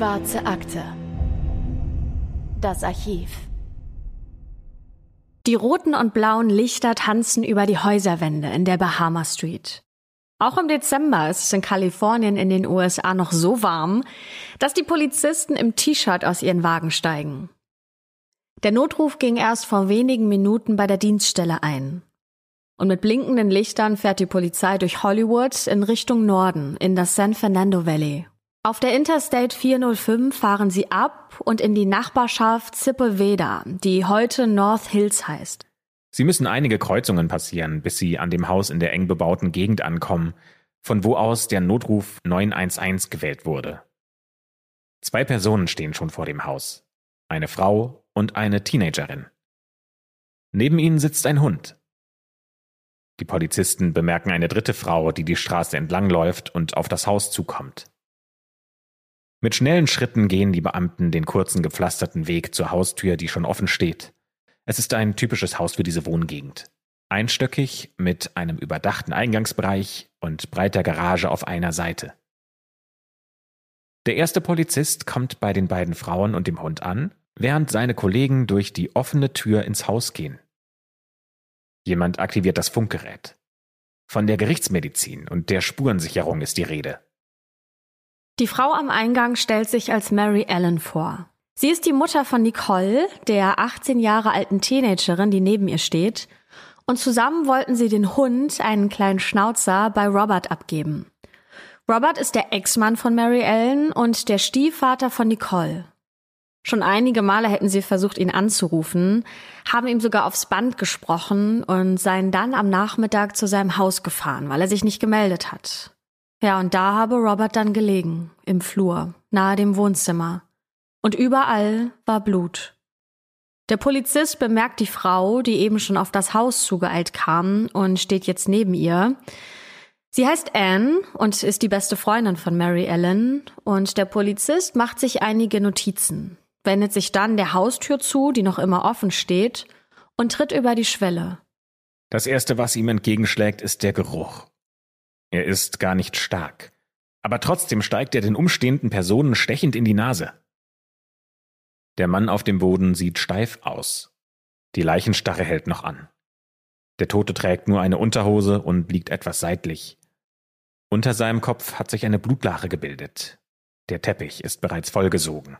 Schwarze Akte. Das Archiv. Die roten und blauen Lichter tanzen über die Häuserwände in der Bahama Street. Auch im Dezember ist es in Kalifornien in den USA noch so warm, dass die Polizisten im T-Shirt aus ihren Wagen steigen. Der Notruf ging erst vor wenigen Minuten bei der Dienststelle ein. Und mit blinkenden Lichtern fährt die Polizei durch Hollywood in Richtung Norden in das San Fernando Valley. Auf der Interstate 405 fahren sie ab und in die Nachbarschaft Zippelveda, die heute North Hills heißt. Sie müssen einige Kreuzungen passieren, bis sie an dem Haus in der eng bebauten Gegend ankommen, von wo aus der Notruf 911 gewählt wurde. Zwei Personen stehen schon vor dem Haus. Eine Frau und eine Teenagerin. Neben ihnen sitzt ein Hund. Die Polizisten bemerken eine dritte Frau, die die Straße entlangläuft und auf das Haus zukommt. Mit schnellen Schritten gehen die Beamten den kurzen gepflasterten Weg zur Haustür, die schon offen steht. Es ist ein typisches Haus für diese Wohngegend. Einstöckig mit einem überdachten Eingangsbereich und breiter Garage auf einer Seite. Der erste Polizist kommt bei den beiden Frauen und dem Hund an, während seine Kollegen durch die offene Tür ins Haus gehen. Jemand aktiviert das Funkgerät. Von der Gerichtsmedizin und der Spurensicherung ist die Rede. Die Frau am Eingang stellt sich als Mary Ellen vor. Sie ist die Mutter von Nicole, der 18 Jahre alten Teenagerin, die neben ihr steht, und zusammen wollten sie den Hund, einen kleinen Schnauzer, bei Robert abgeben. Robert ist der Ex-Mann von Mary Ellen und der Stiefvater von Nicole. Schon einige Male hätten sie versucht, ihn anzurufen, haben ihm sogar aufs Band gesprochen und seien dann am Nachmittag zu seinem Haus gefahren, weil er sich nicht gemeldet hat. Ja, und da habe Robert dann gelegen, im Flur, nahe dem Wohnzimmer. Und überall war Blut. Der Polizist bemerkt die Frau, die eben schon auf das Haus zugeeilt kam und steht jetzt neben ihr. Sie heißt Anne und ist die beste Freundin von Mary Ellen und der Polizist macht sich einige Notizen, wendet sich dann der Haustür zu, die noch immer offen steht, und tritt über die Schwelle. Das erste, was ihm entgegenschlägt, ist der Geruch. Er ist gar nicht stark. Aber trotzdem steigt er den umstehenden Personen stechend in die Nase. Der Mann auf dem Boden sieht steif aus. Die Leichenstarre hält noch an. Der Tote trägt nur eine Unterhose und liegt etwas seitlich. Unter seinem Kopf hat sich eine Blutlache gebildet. Der Teppich ist bereits vollgesogen.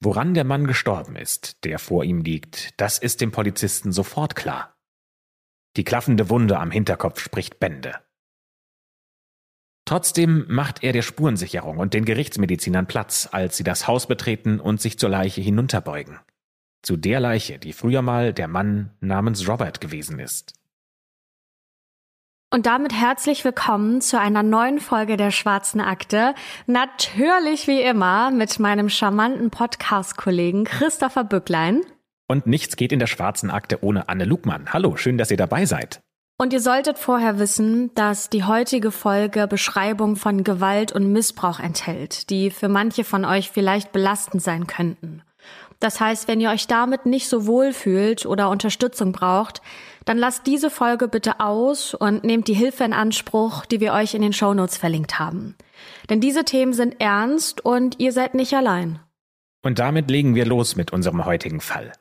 Woran der Mann gestorben ist, der vor ihm liegt, das ist dem Polizisten sofort klar. Die klaffende Wunde am Hinterkopf spricht Bände. Trotzdem macht er der Spurensicherung und den Gerichtsmedizinern Platz, als sie das Haus betreten und sich zur Leiche hinunterbeugen. Zu der Leiche, die früher mal der Mann namens Robert gewesen ist. Und damit herzlich willkommen zu einer neuen Folge der Schwarzen Akte. Natürlich wie immer mit meinem charmanten Podcast-Kollegen Christopher Bücklein. Und nichts geht in der schwarzen Akte ohne Anne Lugmann. Hallo, schön, dass ihr dabei seid. Und ihr solltet vorher wissen, dass die heutige Folge Beschreibung von Gewalt und Missbrauch enthält, die für manche von euch vielleicht belastend sein könnten. Das heißt, wenn ihr euch damit nicht so wohl fühlt oder Unterstützung braucht, dann lasst diese Folge bitte aus und nehmt die Hilfe in Anspruch, die wir euch in den Shownotes verlinkt haben. Denn diese Themen sind ernst und ihr seid nicht allein. Und damit legen wir los mit unserem heutigen Fall.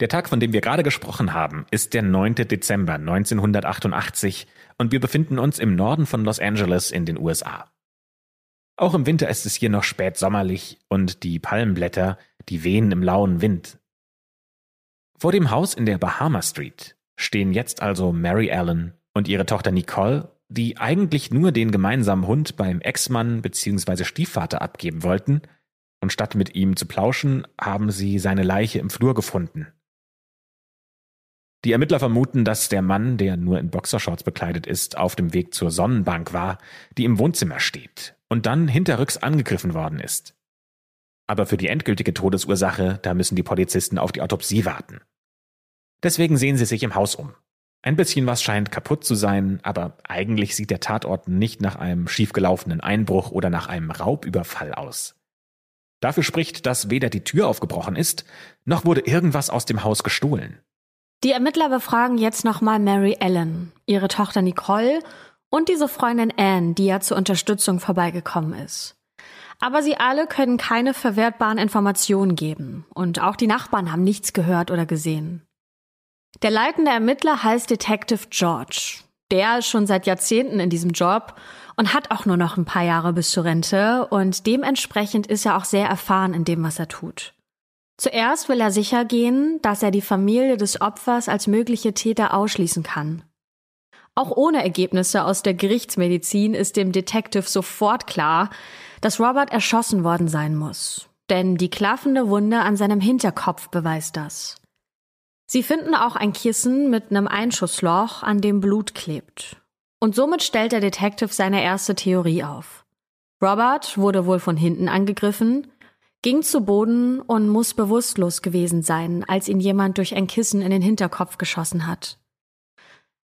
Der Tag, von dem wir gerade gesprochen haben, ist der 9. Dezember 1988 und wir befinden uns im Norden von Los Angeles in den USA. Auch im Winter ist es hier noch spät sommerlich und die Palmblätter, die wehen im lauen Wind. Vor dem Haus in der Bahama Street stehen jetzt also Mary Allen und ihre Tochter Nicole, die eigentlich nur den gemeinsamen Hund beim Ex-Mann bzw. Stiefvater abgeben wollten, und statt mit ihm zu plauschen, haben sie seine Leiche im Flur gefunden. Die Ermittler vermuten, dass der Mann, der nur in Boxershorts bekleidet ist, auf dem Weg zur Sonnenbank war, die im Wohnzimmer steht und dann hinterrücks angegriffen worden ist. Aber für die endgültige Todesursache, da müssen die Polizisten auf die Autopsie warten. Deswegen sehen sie sich im Haus um. Ein bisschen was scheint kaputt zu sein, aber eigentlich sieht der Tatort nicht nach einem schiefgelaufenen Einbruch oder nach einem Raubüberfall aus. Dafür spricht, dass weder die Tür aufgebrochen ist, noch wurde irgendwas aus dem Haus gestohlen. Die Ermittler befragen jetzt nochmal Mary Ellen, ihre Tochter Nicole und diese Freundin Anne, die ja zur Unterstützung vorbeigekommen ist. Aber sie alle können keine verwertbaren Informationen geben. Und auch die Nachbarn haben nichts gehört oder gesehen. Der leitende Ermittler heißt Detective George. Der ist schon seit Jahrzehnten in diesem Job und hat auch nur noch ein paar Jahre bis zur Rente und dementsprechend ist er auch sehr erfahren in dem, was er tut. Zuerst will er sicher gehen, dass er die Familie des Opfers als mögliche Täter ausschließen kann. Auch ohne Ergebnisse aus der Gerichtsmedizin ist dem Detective sofort klar, dass Robert erschossen worden sein muss. Denn die klaffende Wunde an seinem Hinterkopf beweist das. Sie finden auch ein Kissen mit einem Einschussloch, an dem Blut klebt. Und somit stellt der Detective seine erste Theorie auf. Robert wurde wohl von hinten angegriffen, ging zu Boden und muss bewusstlos gewesen sein, als ihn jemand durch ein Kissen in den Hinterkopf geschossen hat.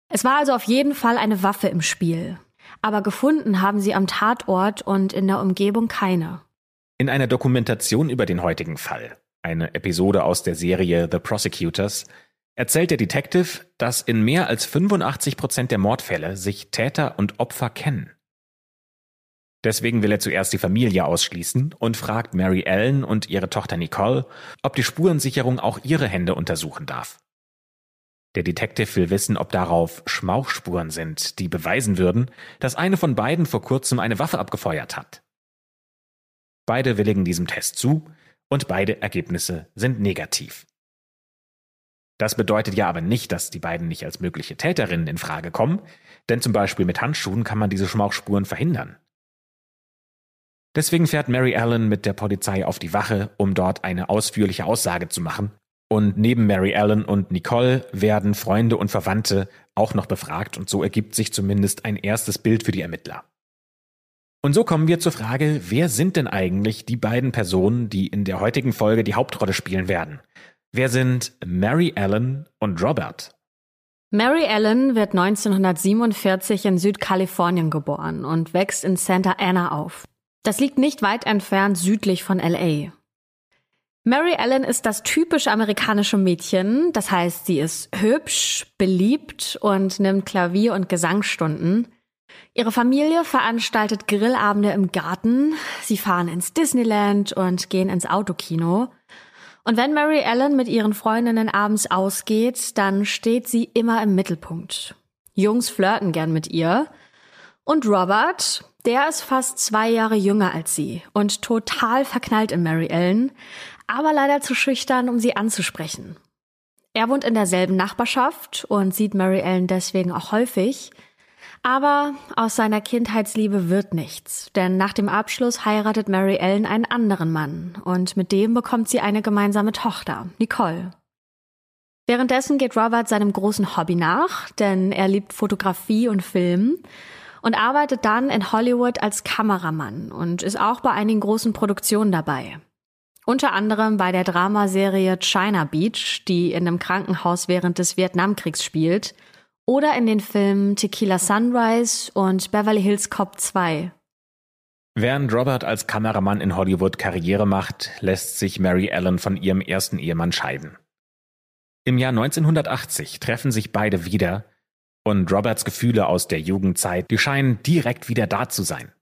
Es war also auf jeden Fall eine Waffe im Spiel. Aber gefunden haben sie am Tatort und in der Umgebung keine. In einer Dokumentation über den heutigen Fall, eine Episode aus der Serie The Prosecutors, erzählt der Detective, dass in mehr als 85 Prozent der Mordfälle sich Täter und Opfer kennen. Deswegen will er zuerst die Familie ausschließen und fragt Mary Ellen und ihre Tochter Nicole, ob die Spurensicherung auch ihre Hände untersuchen darf. Der Detective will wissen, ob darauf Schmauchspuren sind, die beweisen würden, dass eine von beiden vor kurzem eine Waffe abgefeuert hat. Beide willigen diesem Test zu und beide Ergebnisse sind negativ. Das bedeutet ja aber nicht, dass die beiden nicht als mögliche Täterinnen in Frage kommen, denn zum Beispiel mit Handschuhen kann man diese Schmauchspuren verhindern. Deswegen fährt Mary Allen mit der Polizei auf die Wache, um dort eine ausführliche Aussage zu machen und neben Mary Ellen und Nicole werden Freunde und Verwandte auch noch befragt und so ergibt sich zumindest ein erstes Bild für die Ermittler. Und so kommen wir zur Frage, wer sind denn eigentlich die beiden Personen, die in der heutigen Folge die Hauptrolle spielen werden? Wer sind Mary Ellen und Robert? Mary Ellen wird 1947 in Südkalifornien geboren und wächst in Santa Ana auf. Das liegt nicht weit entfernt südlich von LA. Mary Ellen ist das typisch amerikanische Mädchen, das heißt, sie ist hübsch, beliebt und nimmt Klavier- und Gesangsstunden. Ihre Familie veranstaltet Grillabende im Garten, sie fahren ins Disneyland und gehen ins Autokino. Und wenn Mary Ellen mit ihren Freundinnen abends ausgeht, dann steht sie immer im Mittelpunkt. Jungs flirten gern mit ihr. Und Robert, der ist fast zwei Jahre jünger als sie und total verknallt in Mary Ellen, aber leider zu schüchtern, um sie anzusprechen. Er wohnt in derselben Nachbarschaft und sieht Mary Ellen deswegen auch häufig. Aber aus seiner Kindheitsliebe wird nichts, denn nach dem Abschluss heiratet Mary Ellen einen anderen Mann und mit dem bekommt sie eine gemeinsame Tochter, Nicole. Währenddessen geht Robert seinem großen Hobby nach, denn er liebt Fotografie und Film und arbeitet dann in Hollywood als Kameramann und ist auch bei einigen großen Produktionen dabei. Unter anderem bei der Dramaserie China Beach, die in einem Krankenhaus während des Vietnamkriegs spielt, oder in den Filmen Tequila Sunrise und Beverly Hills Cop 2. Während Robert als Kameramann in Hollywood Karriere macht, lässt sich Mary Ellen von ihrem ersten Ehemann scheiden. Im Jahr 1980 treffen sich beide wieder und Roberts Gefühle aus der Jugendzeit, die scheinen direkt wieder da zu sein.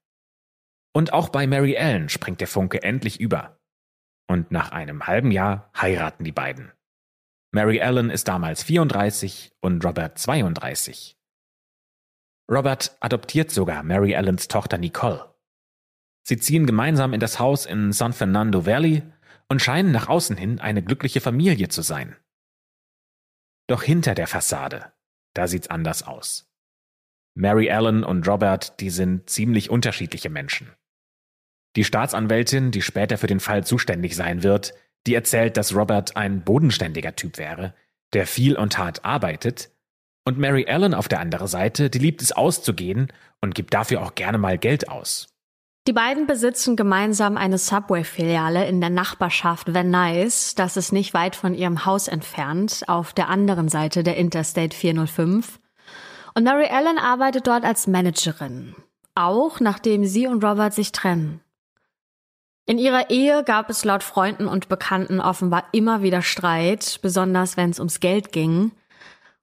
Und auch bei Mary Ellen springt der Funke endlich über und nach einem halben Jahr heiraten die beiden. Mary Ellen ist damals 34 und Robert 32. Robert adoptiert sogar Mary Ellens Tochter Nicole. Sie ziehen gemeinsam in das Haus in San Fernando Valley und scheinen nach außen hin eine glückliche Familie zu sein. Doch hinter der Fassade, da sieht's anders aus. Mary Ellen und Robert, die sind ziemlich unterschiedliche Menschen. Die Staatsanwältin, die später für den Fall zuständig sein wird, die erzählt, dass Robert ein bodenständiger Typ wäre, der viel und hart arbeitet, und Mary Ellen auf der anderen Seite, die liebt es auszugehen und gibt dafür auch gerne mal Geld aus. Die beiden besitzen gemeinsam eine Subway-Filiale in der Nachbarschaft Van Nuys, das ist nicht weit von ihrem Haus entfernt, auf der anderen Seite der Interstate 405. Und Mary Ellen arbeitet dort als Managerin, auch nachdem sie und Robert sich trennen. In ihrer Ehe gab es laut Freunden und Bekannten offenbar immer wieder Streit, besonders wenn es ums Geld ging.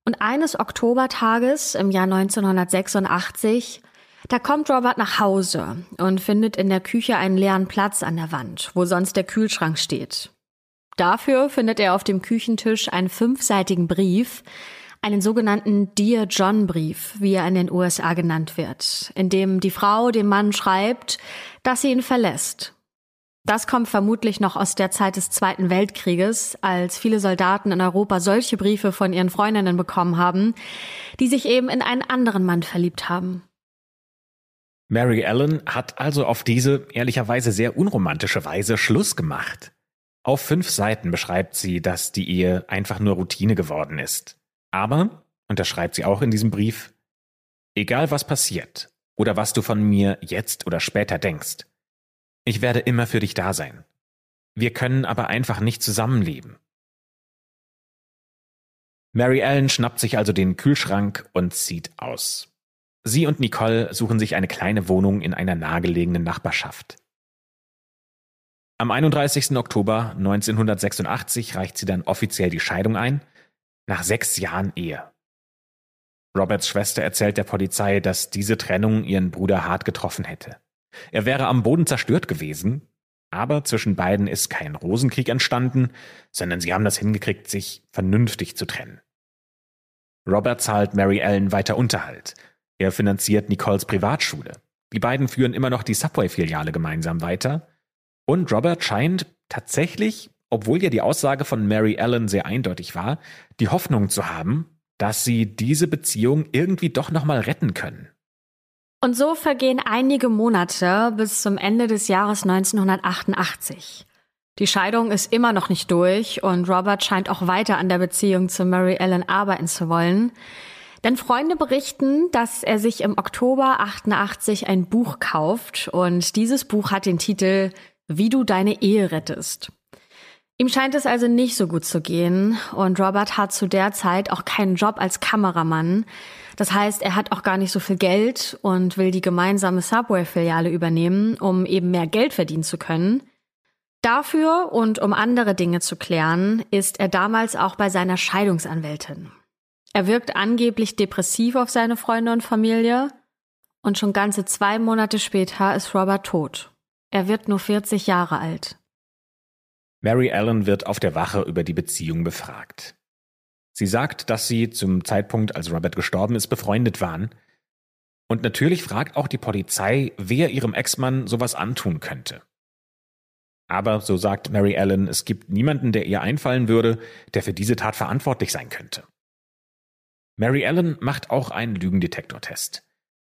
Und eines Oktobertages im Jahr 1986 Da kommt Robert nach Hause und findet in der Küche einen leeren Platz an der Wand, wo sonst der Kühlschrank steht. Dafür findet er auf dem Küchentisch einen fünfseitigen Brief, einen sogenannten Dear John Brief, wie er in den USA genannt wird, in dem die Frau dem Mann schreibt, dass sie ihn verlässt. Das kommt vermutlich noch aus der Zeit des Zweiten Weltkrieges, als viele Soldaten in Europa solche Briefe von ihren Freundinnen bekommen haben, die sich eben in einen anderen Mann verliebt haben. Mary Ellen hat also auf diese ehrlicherweise sehr unromantische Weise Schluss gemacht. Auf fünf Seiten beschreibt sie, dass die Ehe einfach nur Routine geworden ist. Aber, und das schreibt sie auch in diesem Brief, egal was passiert oder was du von mir jetzt oder später denkst, ich werde immer für dich da sein. Wir können aber einfach nicht zusammenleben. Mary Ellen schnappt sich also den Kühlschrank und zieht aus. Sie und Nicole suchen sich eine kleine Wohnung in einer nahegelegenen Nachbarschaft. Am 31. Oktober 1986 reicht sie dann offiziell die Scheidung ein, nach sechs Jahren Ehe. Roberts Schwester erzählt der Polizei, dass diese Trennung ihren Bruder hart getroffen hätte. Er wäre am Boden zerstört gewesen, aber zwischen beiden ist kein Rosenkrieg entstanden, sondern sie haben das hingekriegt, sich vernünftig zu trennen. Robert zahlt Mary Ellen weiter Unterhalt. Er finanziert Nicoles Privatschule. Die beiden führen immer noch die Subway-Filiale gemeinsam weiter und Robert scheint tatsächlich, obwohl ja die Aussage von Mary Ellen sehr eindeutig war, die Hoffnung zu haben, dass sie diese Beziehung irgendwie doch nochmal retten können. Und so vergehen einige Monate bis zum Ende des Jahres 1988. Die Scheidung ist immer noch nicht durch und Robert scheint auch weiter an der Beziehung zu Mary Ellen arbeiten zu wollen. Denn Freunde berichten, dass er sich im Oktober 88 ein Buch kauft und dieses Buch hat den Titel wie du deine Ehe rettest. Ihm scheint es also nicht so gut zu gehen und Robert hat zu der Zeit auch keinen Job als Kameramann. Das heißt, er hat auch gar nicht so viel Geld und will die gemeinsame Subway-Filiale übernehmen, um eben mehr Geld verdienen zu können. Dafür und um andere Dinge zu klären, ist er damals auch bei seiner Scheidungsanwältin. Er wirkt angeblich depressiv auf seine Freunde und Familie und schon ganze zwei Monate später ist Robert tot. Er wird nur 40 Jahre alt. Mary Allen wird auf der Wache über die Beziehung befragt. Sie sagt, dass sie zum Zeitpunkt, als Robert gestorben ist, befreundet waren. Und natürlich fragt auch die Polizei, wer ihrem Ex-Mann sowas antun könnte. Aber, so sagt Mary Allen, es gibt niemanden, der ihr einfallen würde, der für diese Tat verantwortlich sein könnte. Mary Allen macht auch einen Lügendetektortest.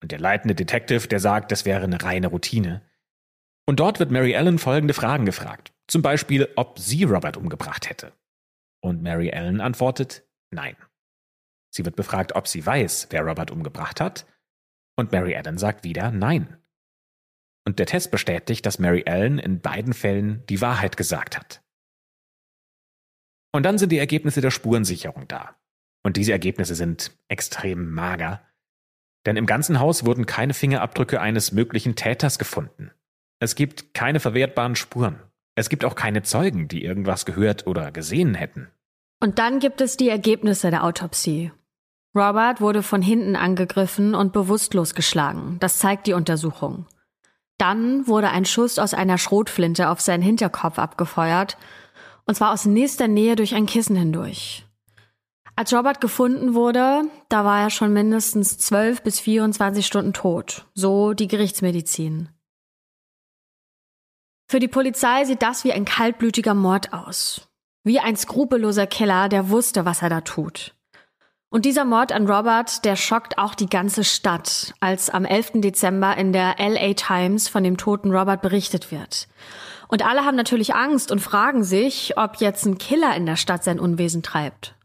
Und der leitende Detective, der sagt, das wäre eine reine Routine. Und dort wird Mary Ellen folgende Fragen gefragt. Zum Beispiel, ob sie Robert umgebracht hätte. Und Mary Ellen antwortet, nein. Sie wird befragt, ob sie weiß, wer Robert umgebracht hat. Und Mary Ellen sagt wieder nein. Und der Test bestätigt, dass Mary Ellen in beiden Fällen die Wahrheit gesagt hat. Und dann sind die Ergebnisse der Spurensicherung da. Und diese Ergebnisse sind extrem mager. Denn im ganzen Haus wurden keine Fingerabdrücke eines möglichen Täters gefunden. Es gibt keine verwertbaren Spuren. Es gibt auch keine Zeugen, die irgendwas gehört oder gesehen hätten. Und dann gibt es die Ergebnisse der Autopsie. Robert wurde von hinten angegriffen und bewusstlos geschlagen. Das zeigt die Untersuchung. Dann wurde ein Schuss aus einer Schrotflinte auf seinen Hinterkopf abgefeuert, und zwar aus nächster Nähe durch ein Kissen hindurch. Als Robert gefunden wurde, da war er schon mindestens 12 bis 24 Stunden tot, so die Gerichtsmedizin. Für die Polizei sieht das wie ein kaltblütiger Mord aus. Wie ein skrupelloser Killer, der wusste, was er da tut. Und dieser Mord an Robert, der schockt auch die ganze Stadt, als am 11. Dezember in der LA Times von dem toten Robert berichtet wird. Und alle haben natürlich Angst und fragen sich, ob jetzt ein Killer in der Stadt sein Unwesen treibt.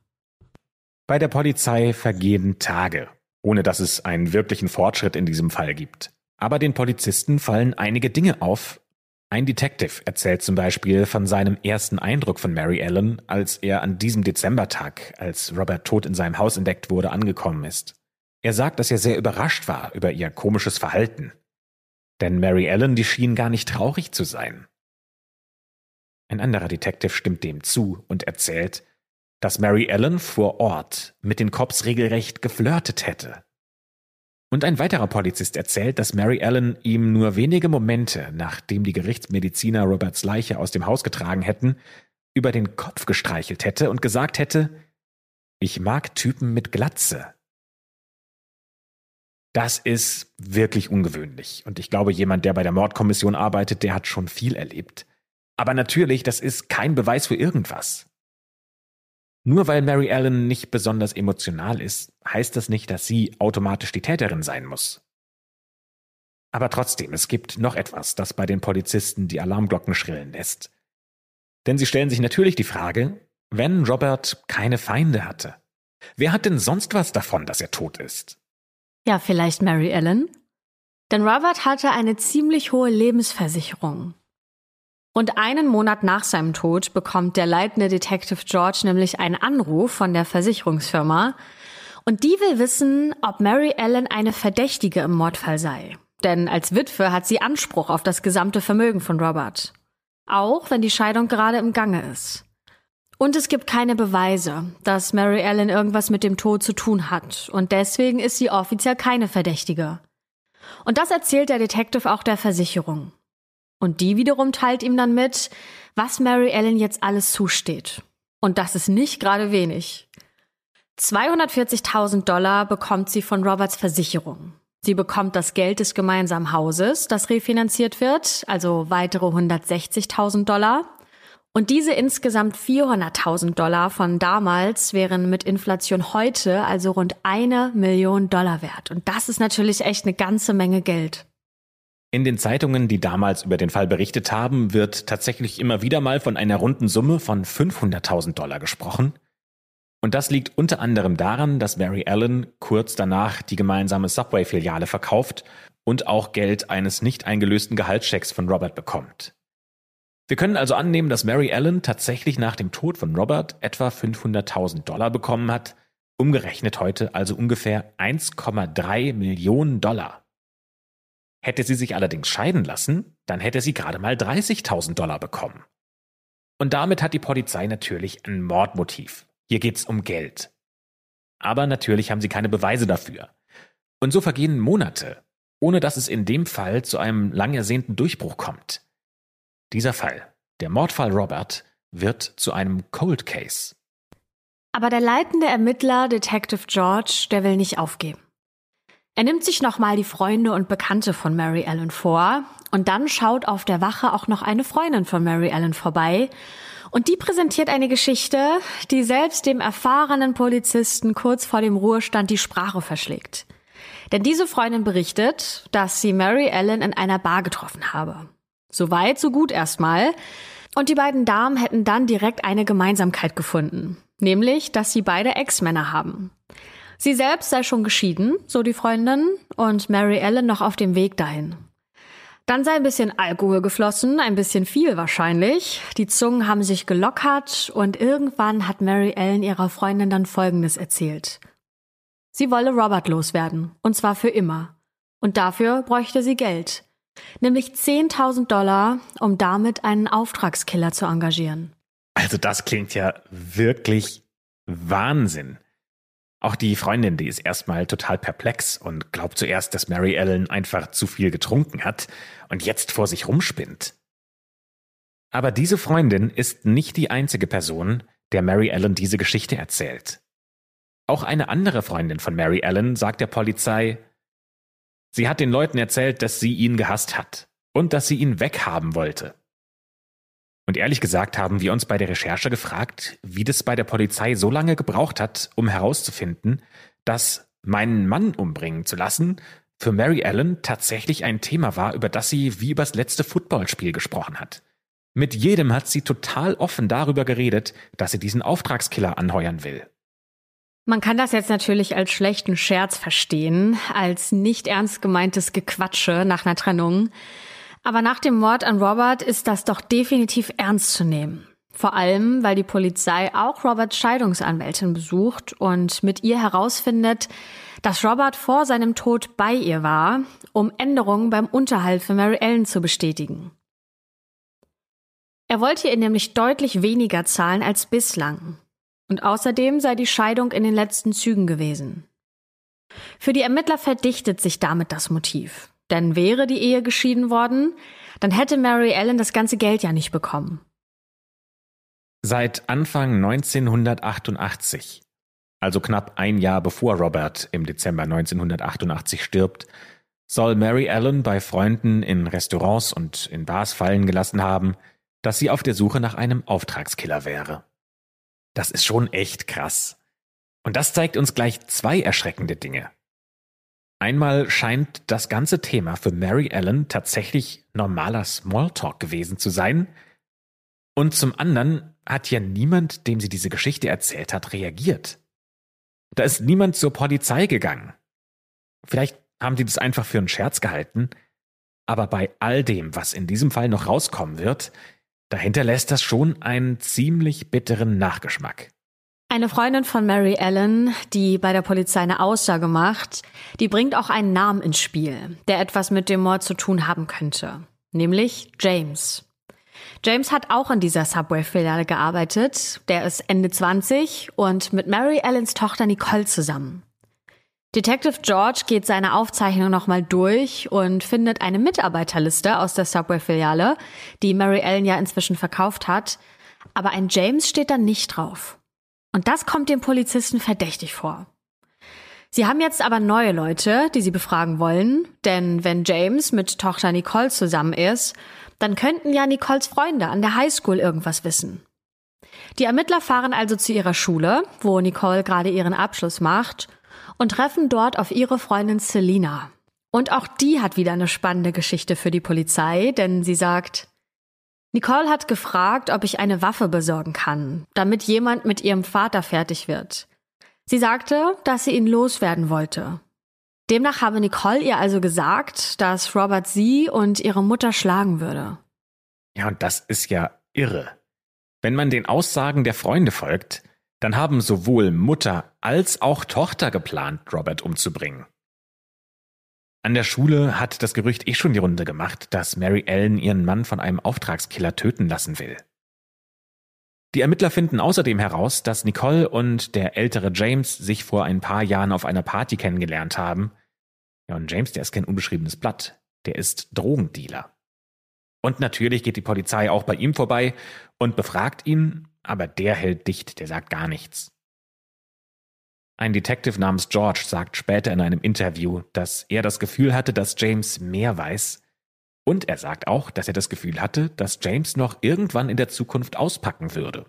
Bei der Polizei vergehen Tage, ohne dass es einen wirklichen Fortschritt in diesem Fall gibt. Aber den Polizisten fallen einige Dinge auf, ein Detective erzählt zum Beispiel von seinem ersten Eindruck von Mary Ellen, als er an diesem Dezembertag, als Robert tot in seinem Haus entdeckt wurde, angekommen ist. Er sagt, dass er sehr überrascht war über ihr komisches Verhalten. Denn Mary Ellen, die schien gar nicht traurig zu sein. Ein anderer Detective stimmt dem zu und erzählt, dass Mary Ellen vor Ort mit den Cops regelrecht geflirtet hätte. Und ein weiterer Polizist erzählt, dass Mary Allen ihm nur wenige Momente, nachdem die Gerichtsmediziner Roberts Leiche aus dem Haus getragen hätten, über den Kopf gestreichelt hätte und gesagt hätte, ich mag Typen mit Glatze. Das ist wirklich ungewöhnlich. Und ich glaube, jemand, der bei der Mordkommission arbeitet, der hat schon viel erlebt. Aber natürlich, das ist kein Beweis für irgendwas. Nur weil Mary Allen nicht besonders emotional ist, heißt das nicht, dass sie automatisch die Täterin sein muss. Aber trotzdem, es gibt noch etwas, das bei den Polizisten die Alarmglocken schrillen lässt. Denn sie stellen sich natürlich die Frage, wenn Robert keine Feinde hatte, wer hat denn sonst was davon, dass er tot ist? Ja, vielleicht Mary Ellen? Denn Robert hatte eine ziemlich hohe Lebensversicherung. Rund einen Monat nach seinem Tod bekommt der leitende Detective George nämlich einen Anruf von der Versicherungsfirma und die will wissen, ob Mary Ellen eine Verdächtige im Mordfall sei. Denn als Witwe hat sie Anspruch auf das gesamte Vermögen von Robert. Auch wenn die Scheidung gerade im Gange ist. Und es gibt keine Beweise, dass Mary Ellen irgendwas mit dem Tod zu tun hat. Und deswegen ist sie offiziell keine Verdächtige. Und das erzählt der Detective auch der Versicherung. Und die wiederum teilt ihm dann mit, was Mary Ellen jetzt alles zusteht. Und das ist nicht gerade wenig. 240.000 Dollar bekommt sie von Roberts Versicherung. Sie bekommt das Geld des gemeinsamen Hauses, das refinanziert wird, also weitere 160.000 Dollar. Und diese insgesamt 400.000 Dollar von damals wären mit Inflation heute also rund eine Million Dollar wert. Und das ist natürlich echt eine ganze Menge Geld. In den Zeitungen, die damals über den Fall berichtet haben, wird tatsächlich immer wieder mal von einer runden Summe von 500.000 Dollar gesprochen. Und das liegt unter anderem daran, dass Mary Allen kurz danach die gemeinsame Subway-Filiale verkauft und auch Geld eines nicht eingelösten Gehaltschecks von Robert bekommt. Wir können also annehmen, dass Mary Allen tatsächlich nach dem Tod von Robert etwa 500.000 Dollar bekommen hat, umgerechnet heute also ungefähr 1,3 Millionen Dollar. Hätte sie sich allerdings scheiden lassen, dann hätte sie gerade mal 30.000 Dollar bekommen. Und damit hat die Polizei natürlich ein Mordmotiv. Hier geht's um Geld. Aber natürlich haben sie keine Beweise dafür. Und so vergehen Monate, ohne dass es in dem Fall zu einem lang ersehnten Durchbruch kommt. Dieser Fall, der Mordfall Robert, wird zu einem Cold Case. Aber der leitende Ermittler, Detective George, der will nicht aufgeben. Er nimmt sich nochmal die Freunde und Bekannte von Mary Ellen vor und dann schaut auf der Wache auch noch eine Freundin von Mary Ellen vorbei und die präsentiert eine Geschichte, die selbst dem erfahrenen Polizisten kurz vor dem Ruhestand die Sprache verschlägt. Denn diese Freundin berichtet, dass sie Mary Ellen in einer Bar getroffen habe. So weit, so gut erstmal. Und die beiden Damen hätten dann direkt eine Gemeinsamkeit gefunden. Nämlich, dass sie beide Ex-Männer haben. Sie selbst sei schon geschieden, so die Freundin, und Mary Ellen noch auf dem Weg dahin. Dann sei ein bisschen Alkohol geflossen, ein bisschen viel wahrscheinlich. Die Zungen haben sich gelockert und irgendwann hat Mary Ellen ihrer Freundin dann Folgendes erzählt. Sie wolle Robert loswerden, und zwar für immer. Und dafür bräuchte sie Geld. Nämlich 10.000 Dollar, um damit einen Auftragskiller zu engagieren. Also das klingt ja wirklich Wahnsinn. Auch die Freundin, die ist erstmal total perplex und glaubt zuerst, dass Mary Ellen einfach zu viel getrunken hat und jetzt vor sich rumspinnt. Aber diese Freundin ist nicht die einzige Person, der Mary Ellen diese Geschichte erzählt. Auch eine andere Freundin von Mary Ellen sagt der Polizei, sie hat den Leuten erzählt, dass sie ihn gehasst hat und dass sie ihn weghaben wollte. Und ehrlich gesagt haben wir uns bei der Recherche gefragt, wie das bei der Polizei so lange gebraucht hat, um herauszufinden, dass meinen Mann umbringen zu lassen für Mary Ellen tatsächlich ein Thema war, über das sie wie übers letzte Footballspiel gesprochen hat. Mit jedem hat sie total offen darüber geredet, dass sie diesen Auftragskiller anheuern will. Man kann das jetzt natürlich als schlechten Scherz verstehen, als nicht ernst gemeintes Gequatsche nach einer Trennung. Aber nach dem Mord an Robert ist das doch definitiv ernst zu nehmen. Vor allem, weil die Polizei auch Roberts Scheidungsanwältin besucht und mit ihr herausfindet, dass Robert vor seinem Tod bei ihr war, um Änderungen beim Unterhalt für Mary Ellen zu bestätigen. Er wollte ihr nämlich deutlich weniger zahlen als bislang. Und außerdem sei die Scheidung in den letzten Zügen gewesen. Für die Ermittler verdichtet sich damit das Motiv. Denn wäre die Ehe geschieden worden, dann hätte Mary Ellen das ganze Geld ja nicht bekommen. Seit Anfang 1988, also knapp ein Jahr bevor Robert im Dezember 1988 stirbt, soll Mary Ellen bei Freunden in Restaurants und in Bars fallen gelassen haben, dass sie auf der Suche nach einem Auftragskiller wäre. Das ist schon echt krass. Und das zeigt uns gleich zwei erschreckende Dinge. Einmal scheint das ganze Thema für Mary Ellen tatsächlich normaler Smalltalk gewesen zu sein. Und zum anderen hat ja niemand, dem sie diese Geschichte erzählt hat, reagiert. Da ist niemand zur Polizei gegangen. Vielleicht haben die das einfach für einen Scherz gehalten, aber bei all dem, was in diesem Fall noch rauskommen wird, dahinter lässt das schon einen ziemlich bitteren Nachgeschmack. Eine Freundin von Mary Ellen, die bei der Polizei eine Aussage macht, die bringt auch einen Namen ins Spiel, der etwas mit dem Mord zu tun haben könnte, nämlich James. James hat auch in dieser Subway-Filiale gearbeitet. Der ist Ende 20 und mit Mary Ellens Tochter Nicole zusammen. Detective George geht seine Aufzeichnung nochmal durch und findet eine Mitarbeiterliste aus der Subway-Filiale, die Mary Ellen ja inzwischen verkauft hat. Aber ein James steht da nicht drauf. Und das kommt dem Polizisten verdächtig vor. Sie haben jetzt aber neue Leute, die sie befragen wollen, denn wenn James mit Tochter Nicole zusammen ist, dann könnten ja Nicoles Freunde an der Highschool irgendwas wissen. Die Ermittler fahren also zu ihrer Schule, wo Nicole gerade ihren Abschluss macht, und treffen dort auf ihre Freundin Selina. Und auch die hat wieder eine spannende Geschichte für die Polizei, denn sie sagt, Nicole hat gefragt, ob ich eine Waffe besorgen kann, damit jemand mit ihrem Vater fertig wird. Sie sagte, dass sie ihn loswerden wollte. Demnach habe Nicole ihr also gesagt, dass Robert sie und ihre Mutter schlagen würde. Ja, und das ist ja irre. Wenn man den Aussagen der Freunde folgt, dann haben sowohl Mutter als auch Tochter geplant, Robert umzubringen. An der Schule hat das Gerücht eh schon die Runde gemacht, dass Mary Ellen ihren Mann von einem Auftragskiller töten lassen will. Die Ermittler finden außerdem heraus, dass Nicole und der ältere James sich vor ein paar Jahren auf einer Party kennengelernt haben. Ja, und James, der ist kein unbeschriebenes Blatt. Der ist Drogendealer. Und natürlich geht die Polizei auch bei ihm vorbei und befragt ihn, aber der hält dicht, der sagt gar nichts. Ein Detective namens George sagt später in einem Interview, dass er das Gefühl hatte, dass James mehr weiß. Und er sagt auch, dass er das Gefühl hatte, dass James noch irgendwann in der Zukunft auspacken würde.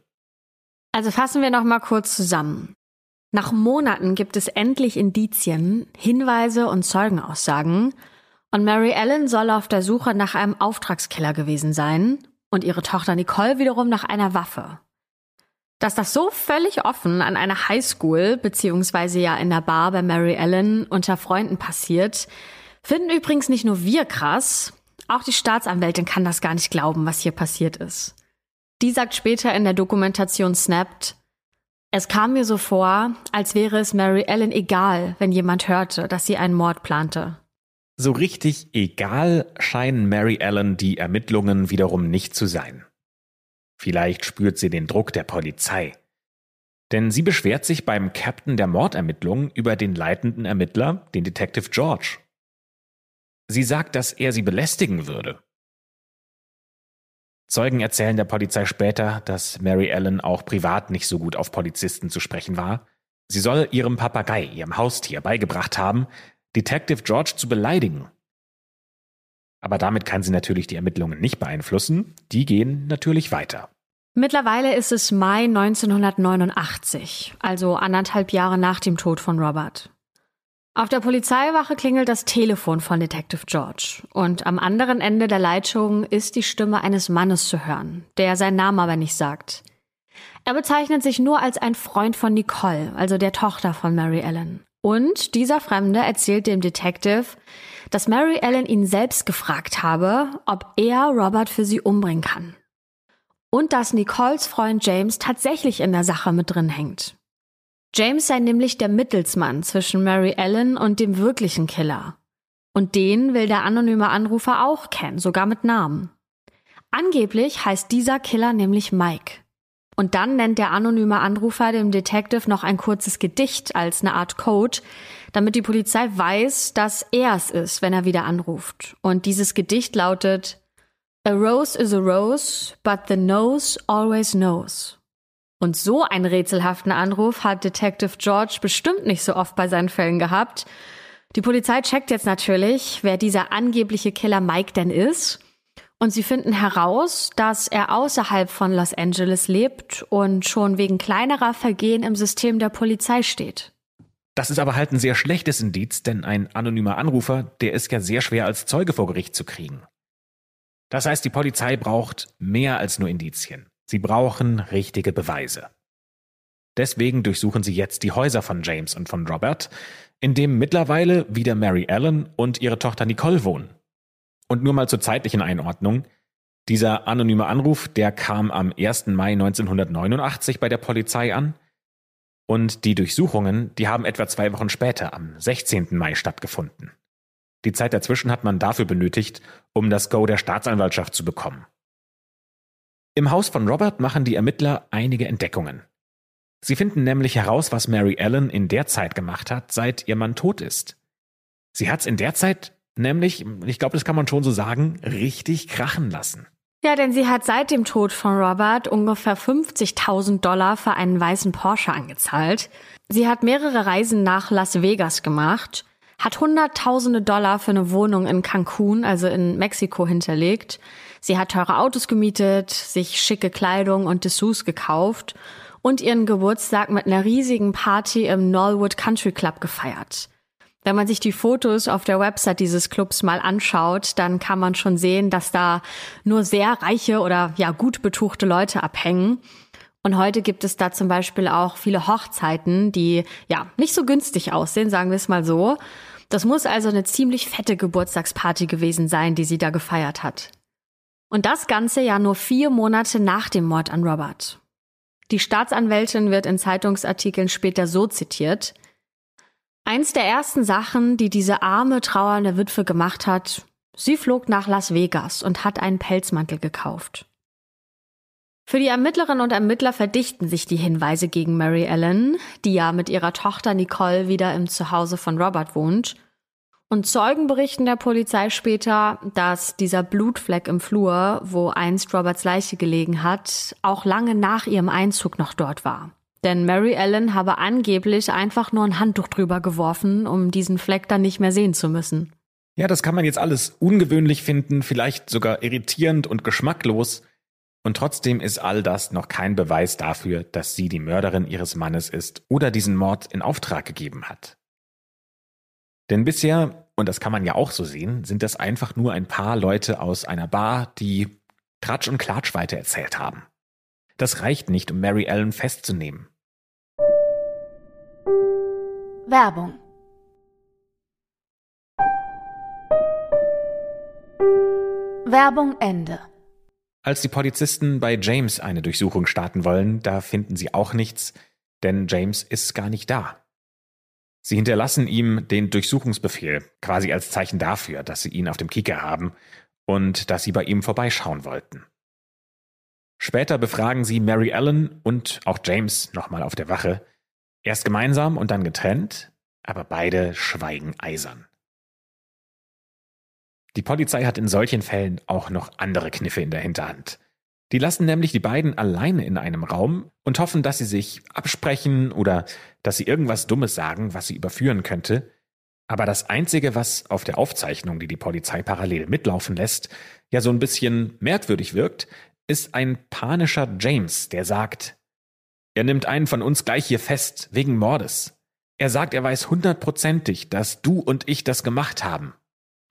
Also fassen wir noch mal kurz zusammen. Nach Monaten gibt es endlich Indizien, Hinweise und Zeugenaussagen. Und Mary Ellen soll auf der Suche nach einem Auftragskiller gewesen sein und ihre Tochter Nicole wiederum nach einer Waffe. Dass das so völlig offen an einer Highschool beziehungsweise ja in der Bar bei Mary Ellen unter Freunden passiert, finden übrigens nicht nur wir krass, auch die Staatsanwältin kann das gar nicht glauben, was hier passiert ist. Die sagt später in der Dokumentation Snapped, es kam mir so vor, als wäre es Mary Ellen egal, wenn jemand hörte, dass sie einen Mord plante. So richtig egal scheinen Mary Ellen die Ermittlungen wiederum nicht zu sein. Vielleicht spürt sie den Druck der Polizei. Denn sie beschwert sich beim Captain der Mordermittlungen über den leitenden Ermittler, den Detective George. Sie sagt, dass er sie belästigen würde. Zeugen erzählen der Polizei später, dass Mary Ellen auch privat nicht so gut auf Polizisten zu sprechen war. Sie soll ihrem Papagei, ihrem Haustier, beigebracht haben, Detective George zu beleidigen. Aber damit kann sie natürlich die Ermittlungen nicht beeinflussen. Die gehen natürlich weiter. Mittlerweile ist es Mai 1989, also anderthalb Jahre nach dem Tod von Robert. Auf der Polizeiwache klingelt das Telefon von Detective George und am anderen Ende der Leitung ist die Stimme eines Mannes zu hören, der seinen Namen aber nicht sagt. Er bezeichnet sich nur als ein Freund von Nicole, also der Tochter von Mary Ellen. Und dieser Fremde erzählt dem Detective, dass Mary Ellen ihn selbst gefragt habe, ob er Robert für sie umbringen kann. Und dass Nicoles Freund James tatsächlich in der Sache mit drin hängt. James sei nämlich der Mittelsmann zwischen Mary Ellen und dem wirklichen Killer. Und den will der anonyme Anrufer auch kennen, sogar mit Namen. Angeblich heißt dieser Killer nämlich Mike. Und dann nennt der anonyme Anrufer dem Detective noch ein kurzes Gedicht als eine Art Code, damit die Polizei weiß, dass er es ist, wenn er wieder anruft. Und dieses Gedicht lautet A rose is a rose, but the nose always knows. Und so einen rätselhaften Anruf hat Detective George bestimmt nicht so oft bei seinen Fällen gehabt. Die Polizei checkt jetzt natürlich, wer dieser angebliche Killer Mike denn ist. Und sie finden heraus, dass er außerhalb von Los Angeles lebt und schon wegen kleinerer Vergehen im System der Polizei steht. Das ist aber halt ein sehr schlechtes Indiz, denn ein anonymer Anrufer, der ist ja sehr schwer als Zeuge vor Gericht zu kriegen. Das heißt, die Polizei braucht mehr als nur Indizien. Sie brauchen richtige Beweise. Deswegen durchsuchen sie jetzt die Häuser von James und von Robert, in dem mittlerweile wieder Mary Ellen und ihre Tochter Nicole wohnen. Und nur mal zur zeitlichen Einordnung. Dieser anonyme Anruf, der kam am 1. Mai 1989 bei der Polizei an. Und die Durchsuchungen, die haben etwa zwei Wochen später, am 16. Mai, stattgefunden. Die Zeit dazwischen hat man dafür benötigt, um das Go der Staatsanwaltschaft zu bekommen. Im Haus von Robert machen die Ermittler einige Entdeckungen. Sie finden nämlich heraus, was Mary Ellen in der Zeit gemacht hat, seit ihr Mann tot ist. Sie hat's in der Zeit Nämlich, ich glaube, das kann man schon so sagen, richtig krachen lassen. Ja, denn sie hat seit dem Tod von Robert ungefähr 50.000 Dollar für einen weißen Porsche angezahlt. Sie hat mehrere Reisen nach Las Vegas gemacht, hat Hunderttausende Dollar für eine Wohnung in Cancun, also in Mexiko, hinterlegt. Sie hat teure Autos gemietet, sich schicke Kleidung und Dessous gekauft und ihren Geburtstag mit einer riesigen Party im Norwood Country Club gefeiert. Wenn man sich die Fotos auf der Website dieses Clubs mal anschaut, dann kann man schon sehen, dass da nur sehr reiche oder ja gut betuchte Leute abhängen. Und heute gibt es da zum Beispiel auch viele Hochzeiten, die ja nicht so günstig aussehen, sagen wir es mal so. Das muss also eine ziemlich fette Geburtstagsparty gewesen sein, die sie da gefeiert hat. Und das Ganze ja nur vier Monate nach dem Mord an Robert. Die Staatsanwältin wird in Zeitungsartikeln später so zitiert. Eins der ersten Sachen, die diese arme, trauernde Witwe gemacht hat, sie flog nach Las Vegas und hat einen Pelzmantel gekauft. Für die Ermittlerinnen und Ermittler verdichten sich die Hinweise gegen Mary Ellen, die ja mit ihrer Tochter Nicole wieder im Zuhause von Robert wohnt. Und Zeugen berichten der Polizei später, dass dieser Blutfleck im Flur, wo einst Roberts Leiche gelegen hat, auch lange nach ihrem Einzug noch dort war. Denn Mary Ellen habe angeblich einfach nur ein Handtuch drüber geworfen, um diesen Fleck dann nicht mehr sehen zu müssen. Ja, das kann man jetzt alles ungewöhnlich finden, vielleicht sogar irritierend und geschmacklos. Und trotzdem ist all das noch kein Beweis dafür, dass sie die Mörderin ihres Mannes ist oder diesen Mord in Auftrag gegeben hat. Denn bisher, und das kann man ja auch so sehen, sind das einfach nur ein paar Leute aus einer Bar, die Tratsch und Klatsch weitererzählt haben. Das reicht nicht, um Mary Ellen festzunehmen. Werbung Werbung Ende. Als die Polizisten bei James eine Durchsuchung starten wollen, da finden sie auch nichts, denn James ist gar nicht da. Sie hinterlassen ihm den Durchsuchungsbefehl, quasi als Zeichen dafür, dass sie ihn auf dem Kicker haben und dass sie bei ihm vorbeischauen wollten. Später befragen sie Mary Ellen und auch James nochmal auf der Wache, Erst gemeinsam und dann getrennt, aber beide schweigen eisern. Die Polizei hat in solchen Fällen auch noch andere Kniffe in der Hinterhand. Die lassen nämlich die beiden alleine in einem Raum und hoffen, dass sie sich absprechen oder dass sie irgendwas Dummes sagen, was sie überführen könnte. Aber das Einzige, was auf der Aufzeichnung, die die Polizei parallel mitlaufen lässt, ja so ein bisschen merkwürdig wirkt, ist ein panischer James, der sagt, er nimmt einen von uns gleich hier fest, wegen Mordes. Er sagt, er weiß hundertprozentig, dass du und ich das gemacht haben.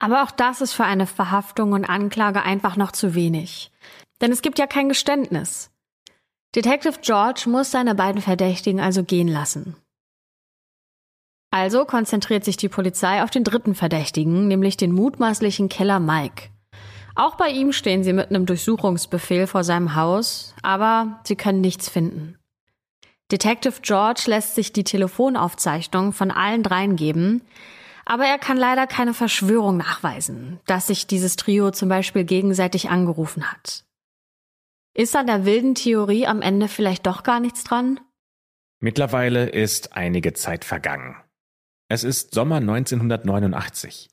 Aber auch das ist für eine Verhaftung und Anklage einfach noch zu wenig. Denn es gibt ja kein Geständnis. Detective George muss seine beiden Verdächtigen also gehen lassen. Also konzentriert sich die Polizei auf den dritten Verdächtigen, nämlich den mutmaßlichen Killer Mike. Auch bei ihm stehen sie mit einem Durchsuchungsbefehl vor seinem Haus, aber sie können nichts finden. Detective George lässt sich die Telefonaufzeichnung von allen dreien geben, aber er kann leider keine Verschwörung nachweisen, dass sich dieses Trio zum Beispiel gegenseitig angerufen hat. Ist an der wilden Theorie am Ende vielleicht doch gar nichts dran? Mittlerweile ist einige Zeit vergangen. Es ist Sommer 1989.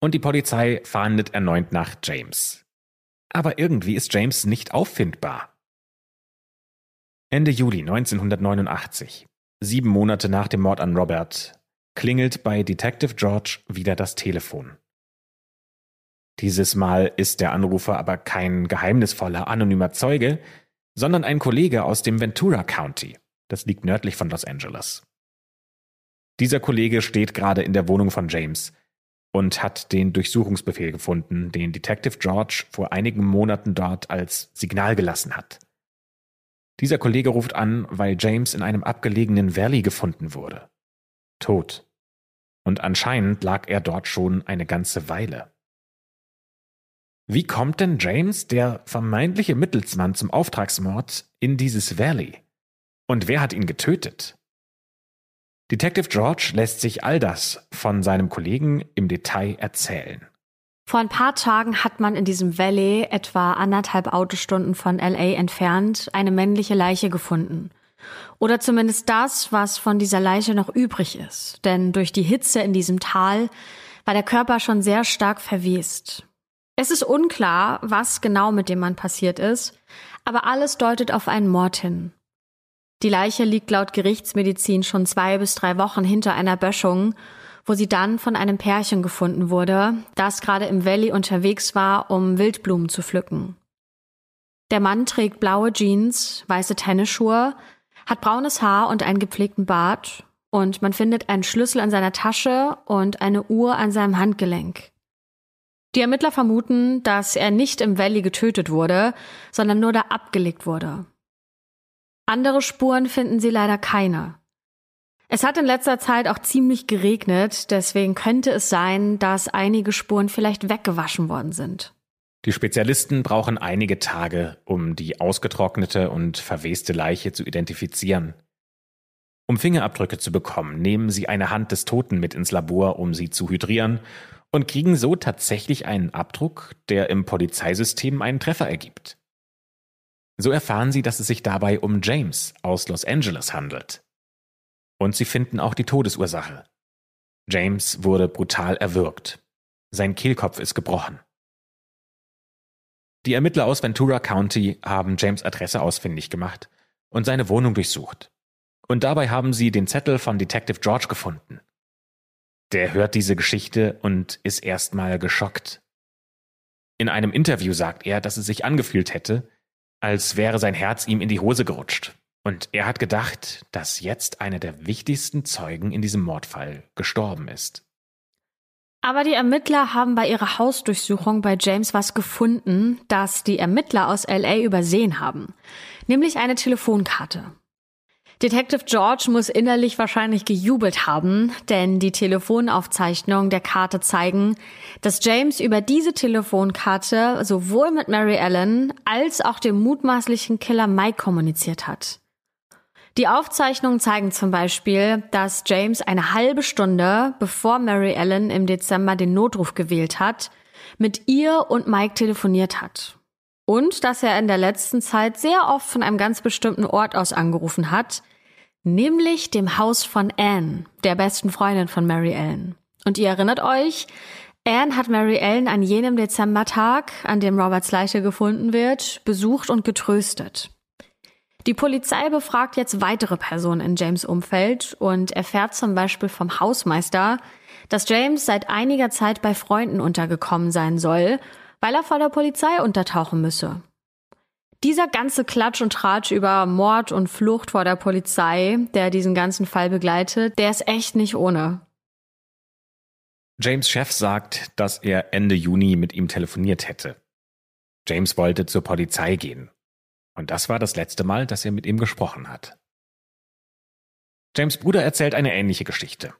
Und die Polizei fahndet erneut nach James. Aber irgendwie ist James nicht auffindbar. Ende Juli 1989, sieben Monate nach dem Mord an Robert, klingelt bei Detective George wieder das Telefon. Dieses Mal ist der Anrufer aber kein geheimnisvoller, anonymer Zeuge, sondern ein Kollege aus dem Ventura County. Das liegt nördlich von Los Angeles. Dieser Kollege steht gerade in der Wohnung von James und hat den Durchsuchungsbefehl gefunden, den Detective George vor einigen Monaten dort als Signal gelassen hat. Dieser Kollege ruft an, weil James in einem abgelegenen Valley gefunden wurde. Tot. Und anscheinend lag er dort schon eine ganze Weile. Wie kommt denn James, der vermeintliche Mittelsmann zum Auftragsmord, in dieses Valley? Und wer hat ihn getötet? Detective George lässt sich all das von seinem Kollegen im Detail erzählen. Vor ein paar Tagen hat man in diesem Valley, etwa anderthalb Autostunden von LA entfernt, eine männliche Leiche gefunden. Oder zumindest das, was von dieser Leiche noch übrig ist. Denn durch die Hitze in diesem Tal war der Körper schon sehr stark verwest. Es ist unklar, was genau mit dem Mann passiert ist, aber alles deutet auf einen Mord hin. Die Leiche liegt laut Gerichtsmedizin schon zwei bis drei Wochen hinter einer Böschung, wo sie dann von einem Pärchen gefunden wurde, das gerade im Valley unterwegs war, um Wildblumen zu pflücken. Der Mann trägt blaue Jeans, weiße Tennisschuhe, hat braunes Haar und einen gepflegten Bart und man findet einen Schlüssel an seiner Tasche und eine Uhr an seinem Handgelenk. Die Ermittler vermuten, dass er nicht im Valley getötet wurde, sondern nur da abgelegt wurde. Andere Spuren finden sie leider keine. Es hat in letzter Zeit auch ziemlich geregnet, deswegen könnte es sein, dass einige Spuren vielleicht weggewaschen worden sind. Die Spezialisten brauchen einige Tage, um die ausgetrocknete und verweste Leiche zu identifizieren. Um Fingerabdrücke zu bekommen, nehmen sie eine Hand des Toten mit ins Labor, um sie zu hydrieren und kriegen so tatsächlich einen Abdruck, der im Polizeisystem einen Treffer ergibt. So erfahren sie, dass es sich dabei um James aus Los Angeles handelt. Und sie finden auch die Todesursache. James wurde brutal erwürgt. Sein Kehlkopf ist gebrochen. Die Ermittler aus Ventura County haben James Adresse ausfindig gemacht und seine Wohnung durchsucht. Und dabei haben sie den Zettel von Detective George gefunden. Der hört diese Geschichte und ist erstmal geschockt. In einem Interview sagt er, dass es sich angefühlt hätte, als wäre sein Herz ihm in die Hose gerutscht. Und er hat gedacht, dass jetzt einer der wichtigsten Zeugen in diesem Mordfall gestorben ist. Aber die Ermittler haben bei ihrer Hausdurchsuchung bei James was gefunden, das die Ermittler aus LA übersehen haben, nämlich eine Telefonkarte. Detective George muss innerlich wahrscheinlich gejubelt haben, denn die Telefonaufzeichnungen der Karte zeigen, dass James über diese Telefonkarte sowohl mit Mary Ellen als auch dem mutmaßlichen Killer Mike kommuniziert hat. Die Aufzeichnungen zeigen zum Beispiel, dass James eine halbe Stunde, bevor Mary Ellen im Dezember den Notruf gewählt hat, mit ihr und Mike telefoniert hat. Und dass er in der letzten Zeit sehr oft von einem ganz bestimmten Ort aus angerufen hat, nämlich dem Haus von Anne, der besten Freundin von Mary Ellen. Und ihr erinnert euch, Anne hat Mary Ellen an jenem Dezembertag, an dem Roberts Leiche gefunden wird, besucht und getröstet. Die Polizei befragt jetzt weitere Personen in James Umfeld und erfährt zum Beispiel vom Hausmeister, dass James seit einiger Zeit bei Freunden untergekommen sein soll, weil er vor der Polizei untertauchen müsse. Dieser ganze Klatsch und Tratsch über Mord und Flucht vor der Polizei, der diesen ganzen Fall begleitet, der ist echt nicht ohne. James Chef sagt, dass er Ende Juni mit ihm telefoniert hätte. James wollte zur Polizei gehen. Und das war das letzte Mal, dass er mit ihm gesprochen hat. James Bruder erzählt eine ähnliche Geschichte.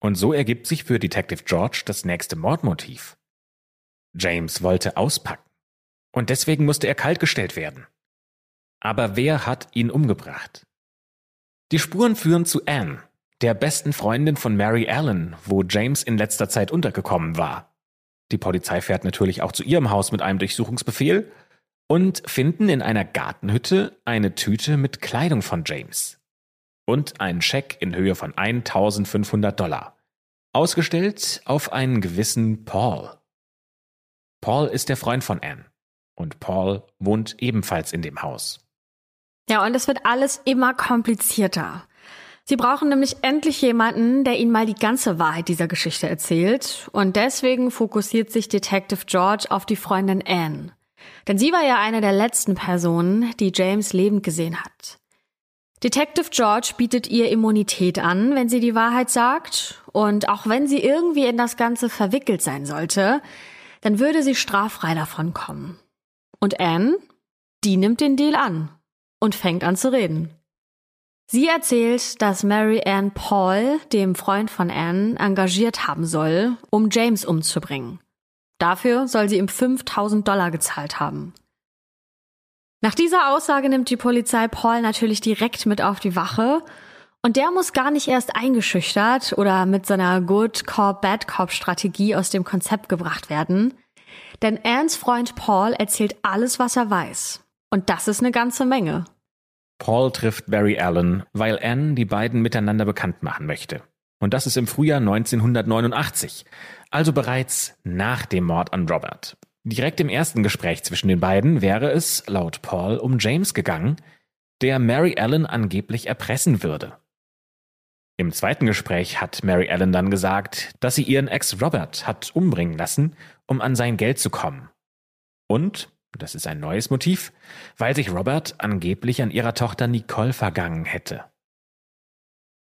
Und so ergibt sich für Detective George das nächste Mordmotiv. James wollte auspacken. Und deswegen musste er kaltgestellt werden. Aber wer hat ihn umgebracht? Die Spuren führen zu Anne, der besten Freundin von Mary Allen, wo James in letzter Zeit untergekommen war. Die Polizei fährt natürlich auch zu ihrem Haus mit einem Durchsuchungsbefehl und finden in einer Gartenhütte eine Tüte mit Kleidung von James und einen Scheck in Höhe von 1500 Dollar, ausgestellt auf einen gewissen Paul. Paul ist der Freund von Anne und Paul wohnt ebenfalls in dem Haus. Ja, und es wird alles immer komplizierter. Sie brauchen nämlich endlich jemanden, der ihnen mal die ganze Wahrheit dieser Geschichte erzählt. Und deswegen fokussiert sich Detective George auf die Freundin Anne. Denn sie war ja eine der letzten Personen, die James lebend gesehen hat. Detective George bietet ihr Immunität an, wenn sie die Wahrheit sagt. Und auch wenn sie irgendwie in das Ganze verwickelt sein sollte, dann würde sie straffrei davon kommen. Und Anne, die nimmt den Deal an und fängt an zu reden. Sie erzählt, dass Mary Ann Paul, dem Freund von Anne, engagiert haben soll, um James umzubringen. Dafür soll sie ihm 5000 Dollar gezahlt haben. Nach dieser Aussage nimmt die Polizei Paul natürlich direkt mit auf die Wache und der muss gar nicht erst eingeschüchtert oder mit seiner Good Cop, Bad Cop Strategie aus dem Konzept gebracht werden. Denn Anns Freund Paul erzählt alles, was er weiß. Und das ist eine ganze Menge. Paul trifft Barry Allen, weil Anne die beiden miteinander bekannt machen möchte. Und das ist im Frühjahr 1989, also bereits nach dem Mord an Robert. Direkt im ersten Gespräch zwischen den beiden wäre es, laut Paul, um James gegangen, der Mary Ellen angeblich erpressen würde. Im zweiten Gespräch hat Mary Ellen dann gesagt, dass sie ihren Ex Robert hat umbringen lassen, um an sein Geld zu kommen. Und, das ist ein neues Motiv, weil sich Robert angeblich an ihrer Tochter Nicole vergangen hätte.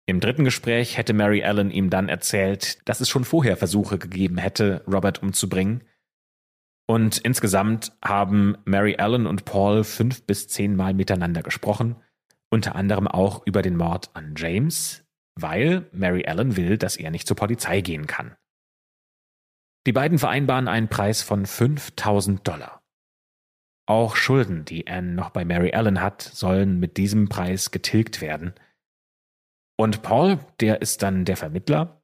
Im dritten Gespräch hätte Mary Ellen ihm dann erzählt, dass es schon vorher Versuche gegeben hätte, Robert umzubringen, und insgesamt haben Mary Ellen und Paul fünf bis zehn Mal miteinander gesprochen, unter anderem auch über den Mord an James, weil Mary Ellen will, dass er nicht zur Polizei gehen kann. Die beiden vereinbaren einen Preis von 5000 Dollar. Auch Schulden, die Anne noch bei Mary Ellen hat, sollen mit diesem Preis getilgt werden. Und Paul, der ist dann der Vermittler,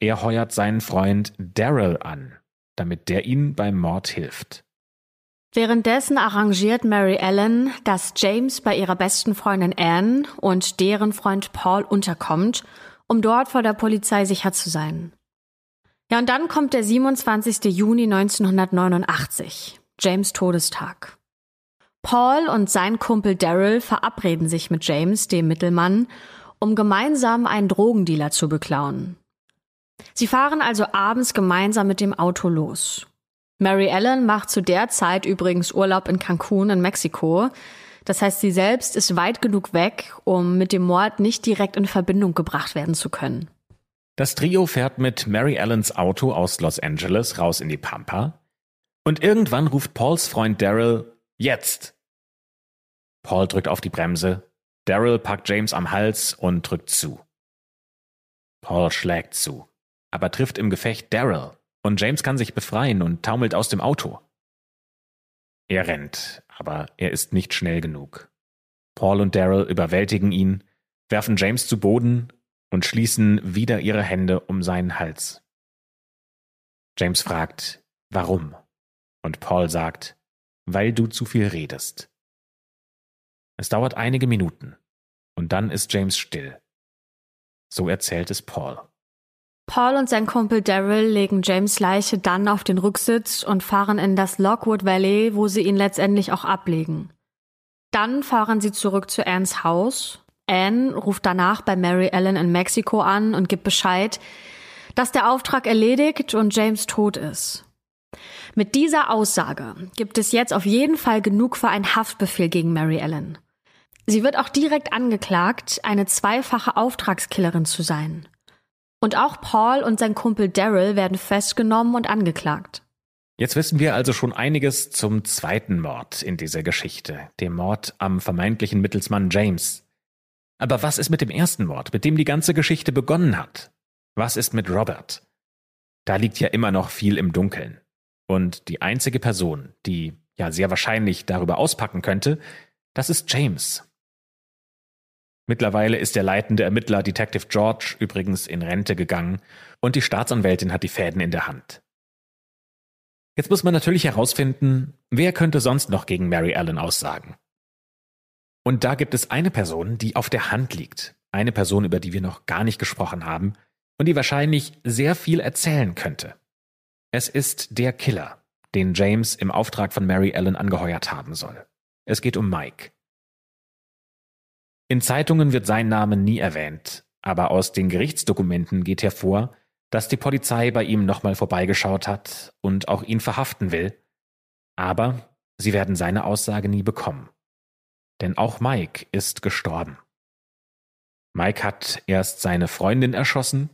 er heuert seinen Freund Daryl an, damit der ihnen beim Mord hilft. Währenddessen arrangiert Mary Ellen, dass James bei ihrer besten Freundin Anne und deren Freund Paul unterkommt, um dort vor der Polizei sicher zu sein. Ja, und dann kommt der 27. Juni 1989, James Todestag. Paul und sein Kumpel Daryl verabreden sich mit James, dem Mittelmann, um gemeinsam einen Drogendealer zu beklauen. Sie fahren also abends gemeinsam mit dem Auto los. Mary Ellen macht zu der Zeit übrigens Urlaub in Cancun in Mexiko. Das heißt, sie selbst ist weit genug weg, um mit dem Mord nicht direkt in Verbindung gebracht werden zu können. Das Trio fährt mit Mary Ellens Auto aus Los Angeles raus in die Pampa. Und irgendwann ruft Pauls Freund Daryl, jetzt! Paul drückt auf die Bremse. Daryl packt James am Hals und drückt zu. Paul schlägt zu aber trifft im Gefecht Daryl und James kann sich befreien und taumelt aus dem Auto. Er rennt, aber er ist nicht schnell genug. Paul und Daryl überwältigen ihn, werfen James zu Boden und schließen wieder ihre Hände um seinen Hals. James fragt, warum? Und Paul sagt, weil du zu viel redest. Es dauert einige Minuten und dann ist James still. So erzählt es Paul. Paul und sein Kumpel Daryl legen James Leiche dann auf den Rücksitz und fahren in das Lockwood Valley, wo sie ihn letztendlich auch ablegen. Dann fahren sie zurück zu Anns Haus. Anne ruft danach bei Mary Ellen in Mexiko an und gibt Bescheid, dass der Auftrag erledigt und James tot ist. Mit dieser Aussage gibt es jetzt auf jeden Fall genug für einen Haftbefehl gegen Mary Ellen. Sie wird auch direkt angeklagt, eine zweifache Auftragskillerin zu sein. Und auch Paul und sein Kumpel Daryl werden festgenommen und angeklagt. Jetzt wissen wir also schon einiges zum zweiten Mord in dieser Geschichte, dem Mord am vermeintlichen Mittelsmann James. Aber was ist mit dem ersten Mord, mit dem die ganze Geschichte begonnen hat? Was ist mit Robert? Da liegt ja immer noch viel im Dunkeln. Und die einzige Person, die ja sehr wahrscheinlich darüber auspacken könnte, das ist James. Mittlerweile ist der leitende Ermittler Detective George übrigens in Rente gegangen und die Staatsanwältin hat die Fäden in der Hand. Jetzt muss man natürlich herausfinden, wer könnte sonst noch gegen Mary Ellen aussagen. Und da gibt es eine Person, die auf der Hand liegt. Eine Person, über die wir noch gar nicht gesprochen haben und die wahrscheinlich sehr viel erzählen könnte. Es ist der Killer, den James im Auftrag von Mary Ellen angeheuert haben soll. Es geht um Mike. In Zeitungen wird sein Name nie erwähnt, aber aus den Gerichtsdokumenten geht hervor, dass die Polizei bei ihm nochmal vorbeigeschaut hat und auch ihn verhaften will. Aber sie werden seine Aussage nie bekommen. Denn auch Mike ist gestorben. Mike hat erst seine Freundin erschossen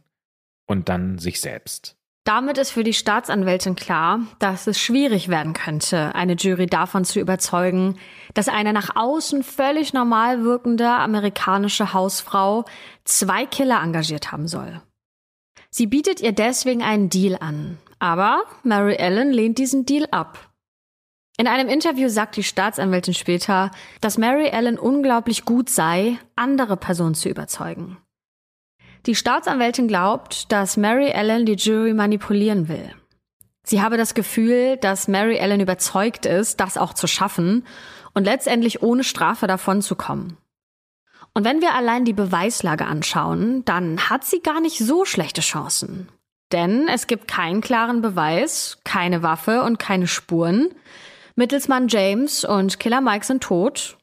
und dann sich selbst. Damit ist für die Staatsanwältin klar, dass es schwierig werden könnte, eine Jury davon zu überzeugen, dass eine nach außen völlig normal wirkende amerikanische Hausfrau zwei Killer engagiert haben soll. Sie bietet ihr deswegen einen Deal an. Aber Mary Ellen lehnt diesen Deal ab. In einem Interview sagt die Staatsanwältin später, dass Mary Ellen unglaublich gut sei, andere Personen zu überzeugen. Die Staatsanwältin glaubt, dass Mary Ellen die Jury manipulieren will. Sie habe das Gefühl, dass Mary Ellen überzeugt ist, das auch zu schaffen und letztendlich ohne Strafe davon zu kommen. Und wenn wir allein die Beweislage anschauen, dann hat sie gar nicht so schlechte Chancen. Denn es gibt keinen klaren Beweis, keine Waffe und keine Spuren. Mittelsmann James und Killer Mike sind tot.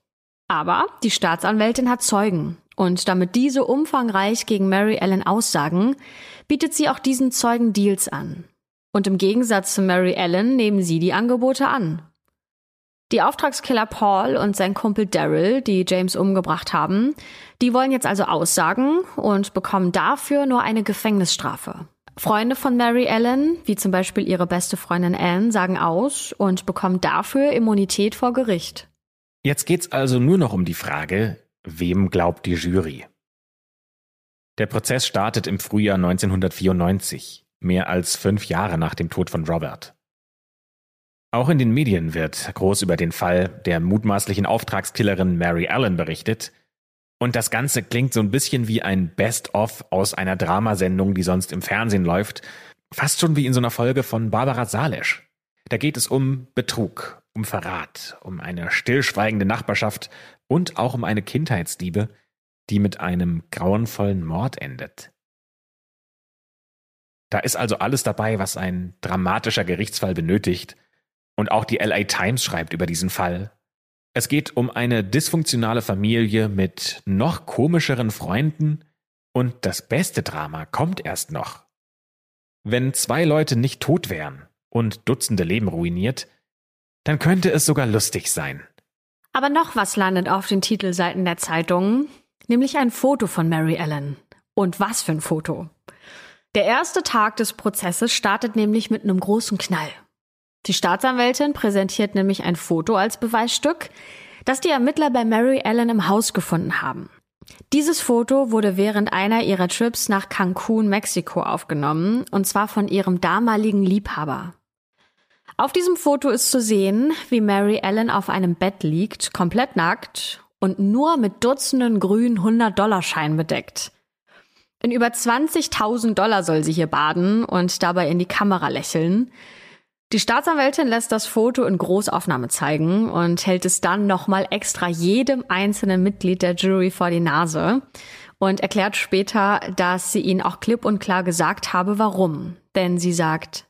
Aber die Staatsanwältin hat Zeugen. Und damit diese umfangreich gegen Mary Ellen aussagen, bietet sie auch diesen Zeugen Deals an. Und im Gegensatz zu Mary Ellen nehmen sie die Angebote an. Die Auftragskiller Paul und sein Kumpel Daryl, die James umgebracht haben, die wollen jetzt also aussagen und bekommen dafür nur eine Gefängnisstrafe. Freunde von Mary Ellen, wie zum Beispiel ihre beste Freundin Anne, sagen aus und bekommen dafür Immunität vor Gericht. Jetzt geht's also nur noch um die Frage, wem glaubt die Jury? Der Prozess startet im Frühjahr 1994, mehr als fünf Jahre nach dem Tod von Robert. Auch in den Medien wird groß über den Fall der mutmaßlichen Auftragskillerin Mary Allen berichtet. Und das Ganze klingt so ein bisschen wie ein Best-of aus einer Dramasendung, die sonst im Fernsehen läuft. Fast schon wie in so einer Folge von Barbara Salesch. Da geht es um Betrug, um Verrat, um eine stillschweigende Nachbarschaft und auch um eine Kindheitsliebe, die mit einem grauenvollen Mord endet. Da ist also alles dabei, was ein dramatischer Gerichtsfall benötigt, und auch die LA Times schreibt über diesen Fall. Es geht um eine dysfunktionale Familie mit noch komischeren Freunden und das beste Drama kommt erst noch. Wenn zwei Leute nicht tot wären und Dutzende Leben ruiniert, dann könnte es sogar lustig sein. Aber noch was landet auf den Titelseiten der Zeitungen, nämlich ein Foto von Mary Ellen. Und was für ein Foto. Der erste Tag des Prozesses startet nämlich mit einem großen Knall. Die Staatsanwältin präsentiert nämlich ein Foto als Beweisstück, das die Ermittler bei Mary Ellen im Haus gefunden haben. Dieses Foto wurde während einer ihrer Trips nach Cancun, Mexiko aufgenommen, und zwar von ihrem damaligen Liebhaber. Auf diesem Foto ist zu sehen, wie Mary Ellen auf einem Bett liegt, komplett nackt und nur mit Dutzenden grünen 100-Dollar-Scheinen bedeckt. In über 20.000 Dollar soll sie hier baden und dabei in die Kamera lächeln. Die Staatsanwältin lässt das Foto in Großaufnahme zeigen und hält es dann nochmal extra jedem einzelnen Mitglied der Jury vor die Nase und erklärt später, dass sie ihnen auch klipp und klar gesagt habe, warum. Denn sie sagt,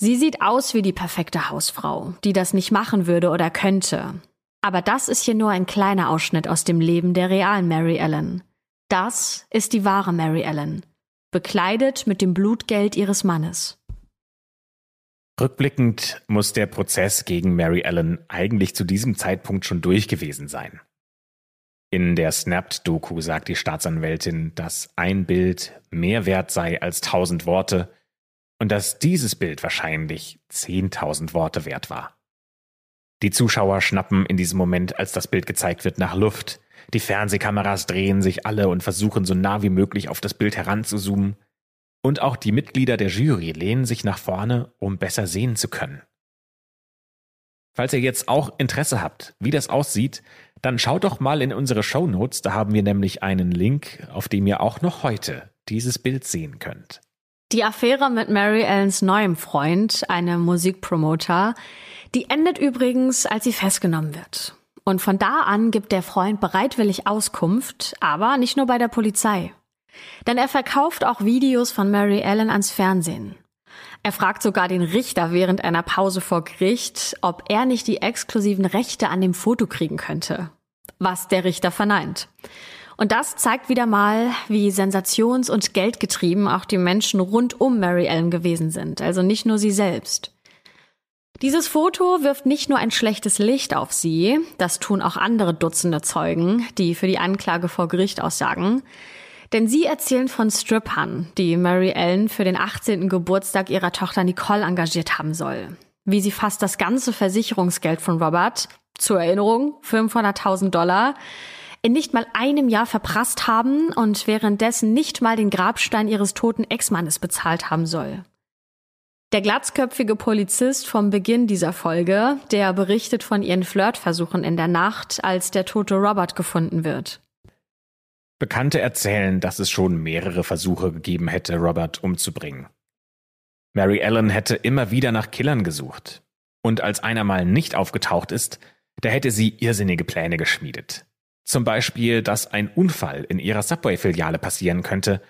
sie sieht aus wie die perfekte Hausfrau, die das nicht machen würde oder könnte. Aber das ist hier nur ein kleiner Ausschnitt aus dem Leben der realen Mary Ellen. Das ist die wahre Mary Ellen, bekleidet mit dem Blutgeld ihres Mannes. Rückblickend muss der Prozess gegen Mary Ellen eigentlich zu diesem Zeitpunkt schon durch gewesen sein. In der Snapped-Doku sagt die Staatsanwältin, dass ein Bild mehr wert sei als tausend Worte und dass dieses Bild wahrscheinlich zehntausend Worte wert war. Die Zuschauer schnappen in diesem Moment, als das Bild gezeigt wird, nach Luft. Die Fernsehkameras drehen sich alle und versuchen so nah wie möglich auf das Bild heranzuzoomen. Und auch die Mitglieder der Jury lehnen sich nach vorne, um besser sehen zu können. Falls ihr jetzt auch Interesse habt, wie das aussieht, dann schaut doch mal in unsere Show Notes, da haben wir nämlich einen Link, auf dem ihr auch noch heute dieses Bild sehen könnt. Die Affäre mit Mary Ellens neuem Freund, einem Musikpromoter, die endet übrigens, als sie festgenommen wird. Und von da an gibt der Freund bereitwillig Auskunft, aber nicht nur bei der Polizei. Denn er verkauft auch Videos von Mary Ellen ans Fernsehen. Er fragt sogar den Richter während einer Pause vor Gericht, ob er nicht die exklusiven Rechte an dem Foto kriegen könnte. Was der Richter verneint. Und das zeigt wieder mal, wie sensations- und geldgetrieben auch die Menschen rund um Mary Ellen gewesen sind, also nicht nur sie selbst. Dieses Foto wirft nicht nur ein schlechtes Licht auf sie, das tun auch andere Dutzende Zeugen, die für die Anklage vor Gericht aussagen. Denn sie erzählen von Strippern, die Mary Ellen für den 18. Geburtstag ihrer Tochter Nicole engagiert haben soll. Wie sie fast das ganze Versicherungsgeld von Robert, zur Erinnerung 500.000 Dollar, in nicht mal einem Jahr verprasst haben und währenddessen nicht mal den Grabstein ihres toten Ex-Mannes bezahlt haben soll. Der glatzköpfige Polizist vom Beginn dieser Folge, der berichtet von ihren Flirtversuchen in der Nacht, als der tote Robert gefunden wird. Bekannte erzählen, dass es schon mehrere Versuche gegeben hätte, Robert umzubringen. Mary Ellen hätte immer wieder nach Killern gesucht. Und als einer mal nicht aufgetaucht ist, da hätte sie irrsinnige Pläne geschmiedet. Zum Beispiel, dass ein Unfall in ihrer Subway-Filiale passieren könnte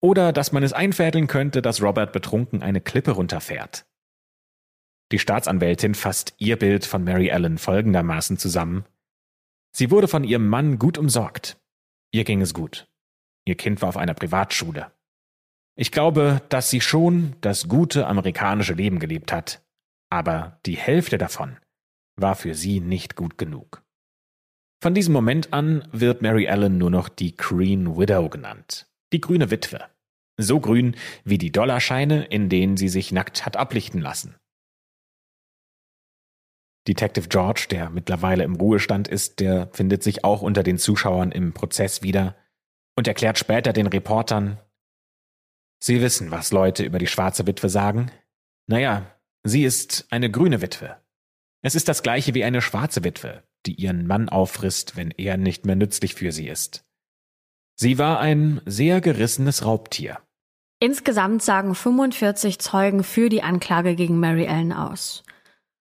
oder dass man es einfädeln könnte, dass Robert betrunken eine Klippe runterfährt. Die Staatsanwältin fasst ihr Bild von Mary Ellen folgendermaßen zusammen. Sie wurde von ihrem Mann gut umsorgt. Ihr ging es gut. Ihr Kind war auf einer Privatschule. Ich glaube, dass sie schon das gute amerikanische Leben gelebt hat, aber die Hälfte davon war für sie nicht gut genug. Von diesem Moment an wird Mary Ellen nur noch die Green Widow genannt. Die grüne Witwe. So grün wie die Dollarscheine, in denen sie sich nackt hat ablichten lassen. Detective George, der mittlerweile im Ruhestand ist, der findet sich auch unter den Zuschauern im Prozess wieder und erklärt später den Reportern, Sie wissen, was Leute über die schwarze Witwe sagen? Naja, sie ist eine grüne Witwe. Es ist das gleiche wie eine schwarze Witwe, die ihren Mann auffrisst, wenn er nicht mehr nützlich für sie ist. Sie war ein sehr gerissenes Raubtier. Insgesamt sagen 45 Zeugen für die Anklage gegen Mary Ellen aus.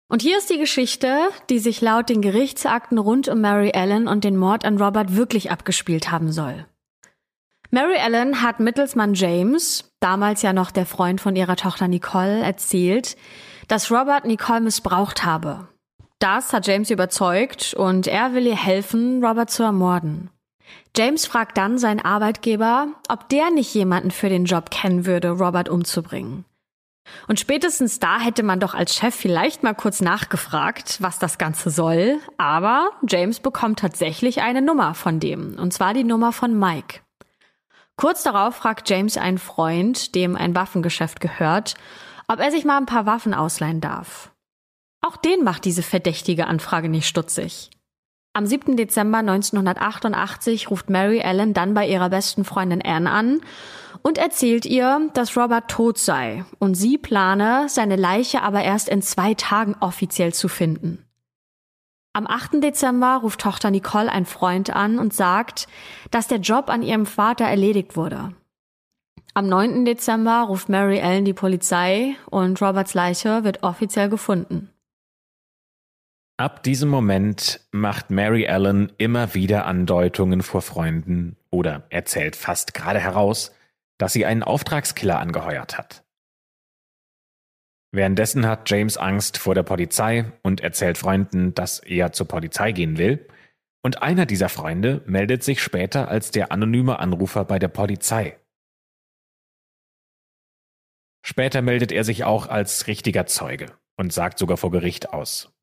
Und hier ist die Geschichte, die sich laut den Gerichtsakten rund um Mary Ellen und den Mord an Robert wirklich abgespielt haben soll. Mary Ellen hat mittels Mann James, damals ja noch der Freund von ihrer Tochter Nicole, erzählt, dass Robert Nicole missbraucht habe. Das hat James überzeugt und er will ihr helfen, Robert zu ermorden. James fragt dann seinen Arbeitgeber, ob der nicht jemanden für den Job kennen würde, Robert umzubringen. Und spätestens da hätte man doch als Chef vielleicht mal kurz nachgefragt, was das Ganze soll, aber James bekommt tatsächlich eine Nummer von dem, und zwar die Nummer von Mike. Kurz darauf fragt James einen Freund, dem ein Waffengeschäft gehört, ob er sich mal ein paar Waffen ausleihen darf. Auch den macht diese verdächtige Anfrage nicht stutzig. Am 7. Dezember 1988 ruft Mary Ellen dann bei ihrer besten Freundin Anne an und erzählt ihr, dass Robert tot sei und sie plane, seine Leiche aber erst in zwei Tagen offiziell zu finden. Am 8. Dezember ruft Tochter Nicole ein Freund an und sagt, dass der Job an ihrem Vater erledigt wurde. Am 9. Dezember ruft Mary Ellen die Polizei und Roberts Leiche wird offiziell gefunden. Ab diesem Moment macht Mary Ellen immer wieder Andeutungen vor Freunden oder erzählt fast gerade heraus, dass sie einen Auftragskiller angeheuert hat. Währenddessen hat James Angst vor der Polizei und erzählt Freunden, dass er zur Polizei gehen will, und einer dieser Freunde meldet sich später als der anonyme Anrufer bei der Polizei. Später meldet er sich auch als richtiger Zeuge und sagt sogar vor Gericht aus.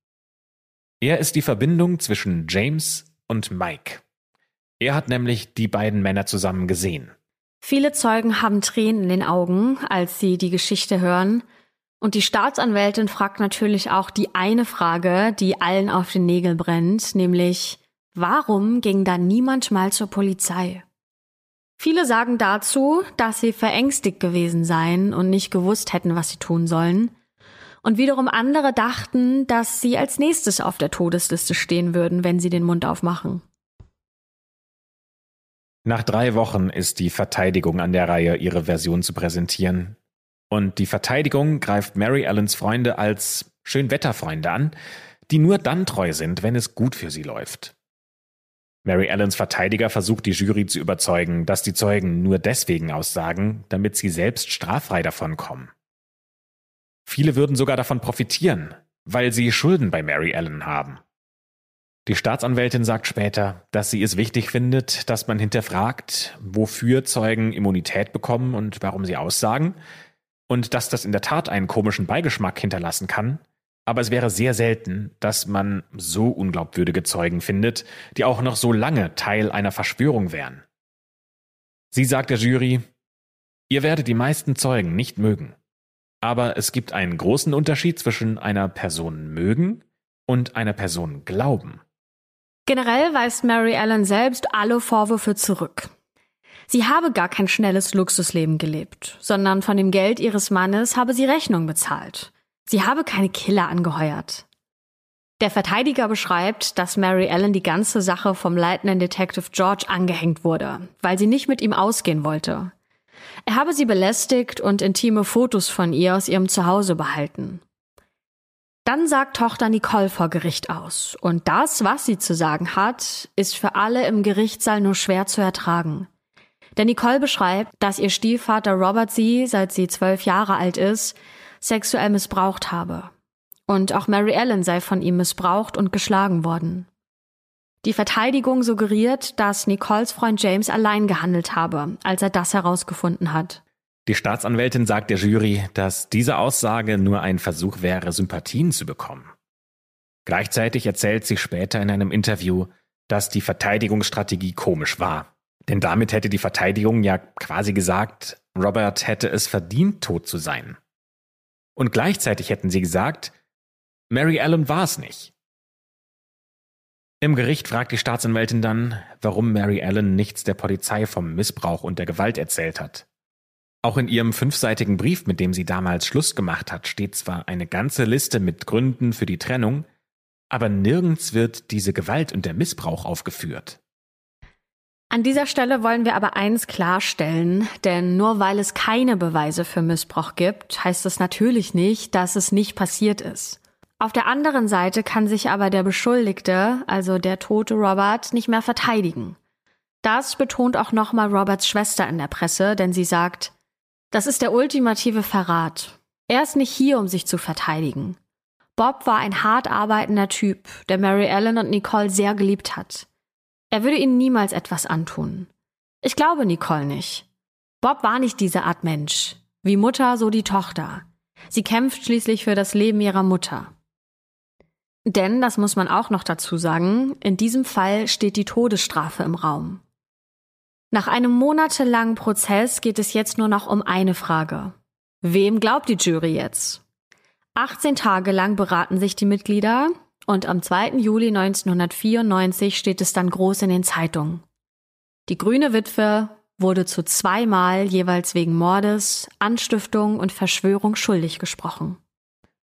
Er ist die Verbindung zwischen James und Mike. Er hat nämlich die beiden Männer zusammen gesehen. Viele Zeugen haben Tränen in den Augen, als sie die Geschichte hören. Und die Staatsanwältin fragt natürlich auch die eine Frage, die allen auf den Nägel brennt, nämlich, warum ging da niemand mal zur Polizei? Viele sagen dazu, dass sie verängstigt gewesen seien und nicht gewusst hätten, was sie tun sollen und wiederum andere dachten, dass sie als nächstes auf der Todesliste stehen würden, wenn sie den Mund aufmachen. Nach drei Wochen ist die Verteidigung an der Reihe, ihre Version zu präsentieren. Und die Verteidigung greift Mary Allens Freunde als Schönwetterfreunde an, die nur dann treu sind, wenn es gut für sie läuft. Mary Allens Verteidiger versucht die Jury zu überzeugen, dass die Zeugen nur deswegen aussagen, damit sie selbst straffrei davon kommen. Viele würden sogar davon profitieren, weil sie Schulden bei Mary Allen haben. Die Staatsanwältin sagt später, dass sie es wichtig findet, dass man hinterfragt, wofür Zeugen Immunität bekommen und warum sie aussagen, und dass das in der Tat einen komischen Beigeschmack hinterlassen kann, aber es wäre sehr selten, dass man so unglaubwürdige Zeugen findet, die auch noch so lange Teil einer Verschwörung wären. Sie sagt der Jury, ihr werdet die meisten Zeugen nicht mögen. Aber es gibt einen großen Unterschied zwischen einer Person mögen und einer Person glauben. Generell weist Mary Ellen selbst alle Vorwürfe zurück. Sie habe gar kein schnelles Luxusleben gelebt, sondern von dem Geld ihres Mannes habe sie Rechnung bezahlt. Sie habe keine Killer angeheuert. Der Verteidiger beschreibt, dass Mary Ellen die ganze Sache vom Lieutenant Detective George angehängt wurde, weil sie nicht mit ihm ausgehen wollte. Er habe sie belästigt und intime Fotos von ihr aus ihrem Zuhause behalten. Dann sagt Tochter Nicole vor Gericht aus. Und das, was sie zu sagen hat, ist für alle im Gerichtssaal nur schwer zu ertragen. Denn Nicole beschreibt, dass ihr Stiefvater Robert sie, seit sie zwölf Jahre alt ist, sexuell missbraucht habe. Und auch Mary Ellen sei von ihm missbraucht und geschlagen worden. Die Verteidigung suggeriert, dass Nicoles Freund James allein gehandelt habe, als er das herausgefunden hat. Die Staatsanwältin sagt der Jury, dass diese Aussage nur ein Versuch wäre, Sympathien zu bekommen. Gleichzeitig erzählt sie später in einem Interview, dass die Verteidigungsstrategie komisch war. Denn damit hätte die Verteidigung ja quasi gesagt, Robert hätte es verdient, tot zu sein. Und gleichzeitig hätten sie gesagt, Mary Allen war es nicht. Im Gericht fragt die Staatsanwältin dann, warum Mary Allen nichts der Polizei vom Missbrauch und der Gewalt erzählt hat. Auch in ihrem fünfseitigen Brief, mit dem sie damals Schluss gemacht hat, steht zwar eine ganze Liste mit Gründen für die Trennung, aber nirgends wird diese Gewalt und der Missbrauch aufgeführt. An dieser Stelle wollen wir aber eins klarstellen, denn nur weil es keine Beweise für Missbrauch gibt, heißt es natürlich nicht, dass es nicht passiert ist. Auf der anderen Seite kann sich aber der Beschuldigte, also der tote Robert, nicht mehr verteidigen. Das betont auch nochmal Roberts Schwester in der Presse, denn sie sagt, das ist der ultimative Verrat. Er ist nicht hier, um sich zu verteidigen. Bob war ein hart arbeitender Typ, der Mary Ellen und Nicole sehr geliebt hat. Er würde ihnen niemals etwas antun. Ich glaube Nicole nicht. Bob war nicht diese Art Mensch. Wie Mutter, so die Tochter. Sie kämpft schließlich für das Leben ihrer Mutter. Denn, das muss man auch noch dazu sagen, in diesem Fall steht die Todesstrafe im Raum. Nach einem monatelangen Prozess geht es jetzt nur noch um eine Frage. Wem glaubt die Jury jetzt? 18 Tage lang beraten sich die Mitglieder und am 2. Juli 1994 steht es dann groß in den Zeitungen. Die grüne Witwe wurde zu zweimal jeweils wegen Mordes, Anstiftung und Verschwörung schuldig gesprochen.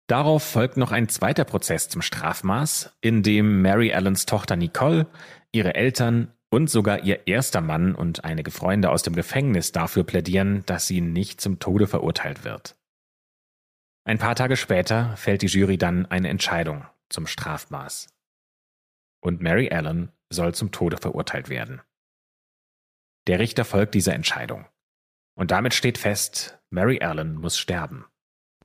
Darauf folgt noch ein zweiter Prozess zum Strafmaß, in dem Mary Allens Tochter Nicole, ihre Eltern und sogar ihr erster Mann und einige Freunde aus dem Gefängnis dafür plädieren, dass sie nicht zum Tode verurteilt wird. Ein paar Tage später fällt die Jury dann eine Entscheidung zum Strafmaß. Und Mary Allen soll zum Tode verurteilt werden. Der Richter folgt dieser Entscheidung. Und damit steht fest, Mary Allen muss sterben.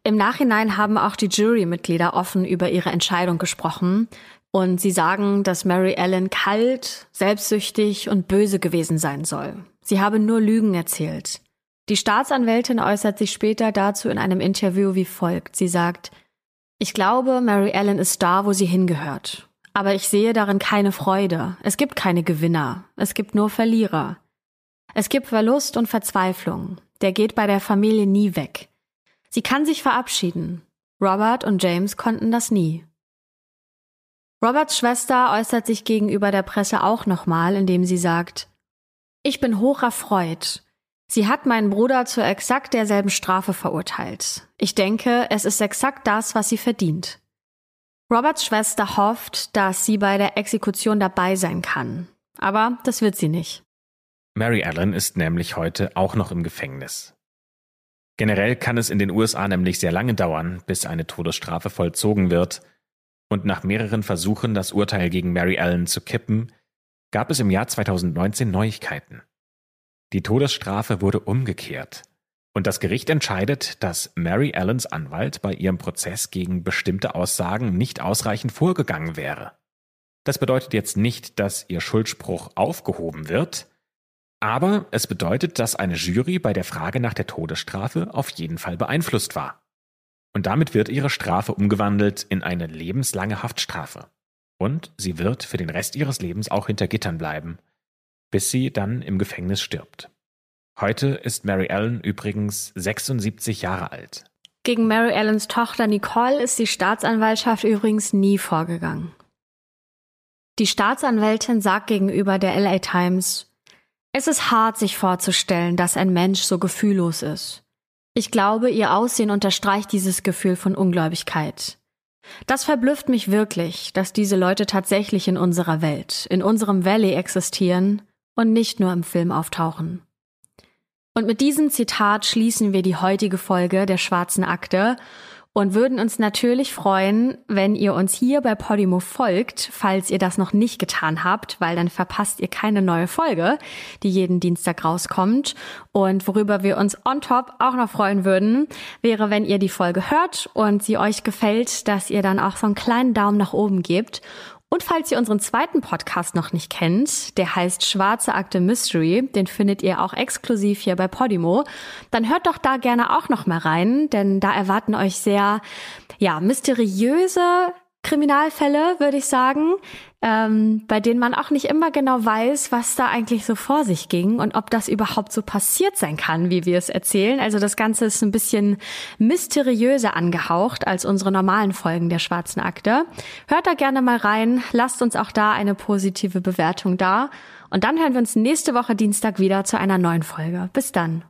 Im Nachhinein haben auch die Jurymitglieder offen über ihre Entscheidung gesprochen und sie sagen, dass Mary Ellen kalt, selbstsüchtig und böse gewesen sein soll. Sie habe nur Lügen erzählt. Die Staatsanwältin äußert sich später dazu in einem Interview wie folgt. Sie sagt, ich glaube, Mary Ellen ist da, wo sie hingehört. Aber ich sehe darin keine Freude. Es gibt keine Gewinner. Es gibt nur Verlierer. Es gibt Verlust und Verzweiflung. Der geht bei der Familie nie weg. Sie kann sich verabschieden. Robert und James konnten das nie. Roberts Schwester äußert sich gegenüber der Presse auch nochmal, indem sie sagt, ich bin hoch erfreut. Sie hat meinen Bruder zur exakt derselben Strafe verurteilt. Ich denke, es ist exakt das, was sie verdient. Roberts Schwester hofft, dass sie bei der Exekution dabei sein kann. Aber das wird sie nicht. Mary Allen ist nämlich heute auch noch im Gefängnis. Generell kann es in den USA nämlich sehr lange dauern, bis eine Todesstrafe vollzogen wird. Und nach mehreren Versuchen, das Urteil gegen Mary Ellen zu kippen, gab es im Jahr 2019 Neuigkeiten. Die Todesstrafe wurde umgekehrt. Und das Gericht entscheidet, dass Mary Allens Anwalt bei ihrem Prozess gegen bestimmte Aussagen nicht ausreichend vorgegangen wäre. Das bedeutet jetzt nicht, dass ihr Schuldspruch aufgehoben wird, aber es bedeutet, dass eine Jury bei der Frage nach der Todesstrafe auf jeden Fall beeinflusst war. Und damit wird ihre Strafe umgewandelt in eine lebenslange Haftstrafe. Und sie wird für den Rest ihres Lebens auch hinter Gittern bleiben, bis sie dann im Gefängnis stirbt. Heute ist Mary Ellen übrigens 76 Jahre alt. Gegen Mary Ellens Tochter Nicole ist die Staatsanwaltschaft übrigens nie vorgegangen. Die Staatsanwältin sagt gegenüber der LA Times, es ist hart, sich vorzustellen, dass ein Mensch so gefühllos ist. Ich glaube, ihr Aussehen unterstreicht dieses Gefühl von Ungläubigkeit. Das verblüfft mich wirklich, dass diese Leute tatsächlich in unserer Welt, in unserem Valley existieren und nicht nur im Film auftauchen. Und mit diesem Zitat schließen wir die heutige Folge der Schwarzen Akte und würden uns natürlich freuen, wenn ihr uns hier bei Podimo folgt, falls ihr das noch nicht getan habt, weil dann verpasst ihr keine neue Folge, die jeden Dienstag rauskommt. Und worüber wir uns on top auch noch freuen würden, wäre, wenn ihr die Folge hört und sie euch gefällt, dass ihr dann auch so einen kleinen Daumen nach oben gebt und falls ihr unseren zweiten Podcast noch nicht kennt, der heißt Schwarze Akte Mystery, den findet ihr auch exklusiv hier bei Podimo, dann hört doch da gerne auch noch mal rein, denn da erwarten euch sehr, ja, mysteriöse Kriminalfälle, würde ich sagen, ähm, bei denen man auch nicht immer genau weiß, was da eigentlich so vor sich ging und ob das überhaupt so passiert sein kann, wie wir es erzählen. Also das Ganze ist ein bisschen mysteriöser angehaucht als unsere normalen Folgen der Schwarzen Akte. Hört da gerne mal rein, lasst uns auch da eine positive Bewertung da und dann hören wir uns nächste Woche Dienstag wieder zu einer neuen Folge. Bis dann.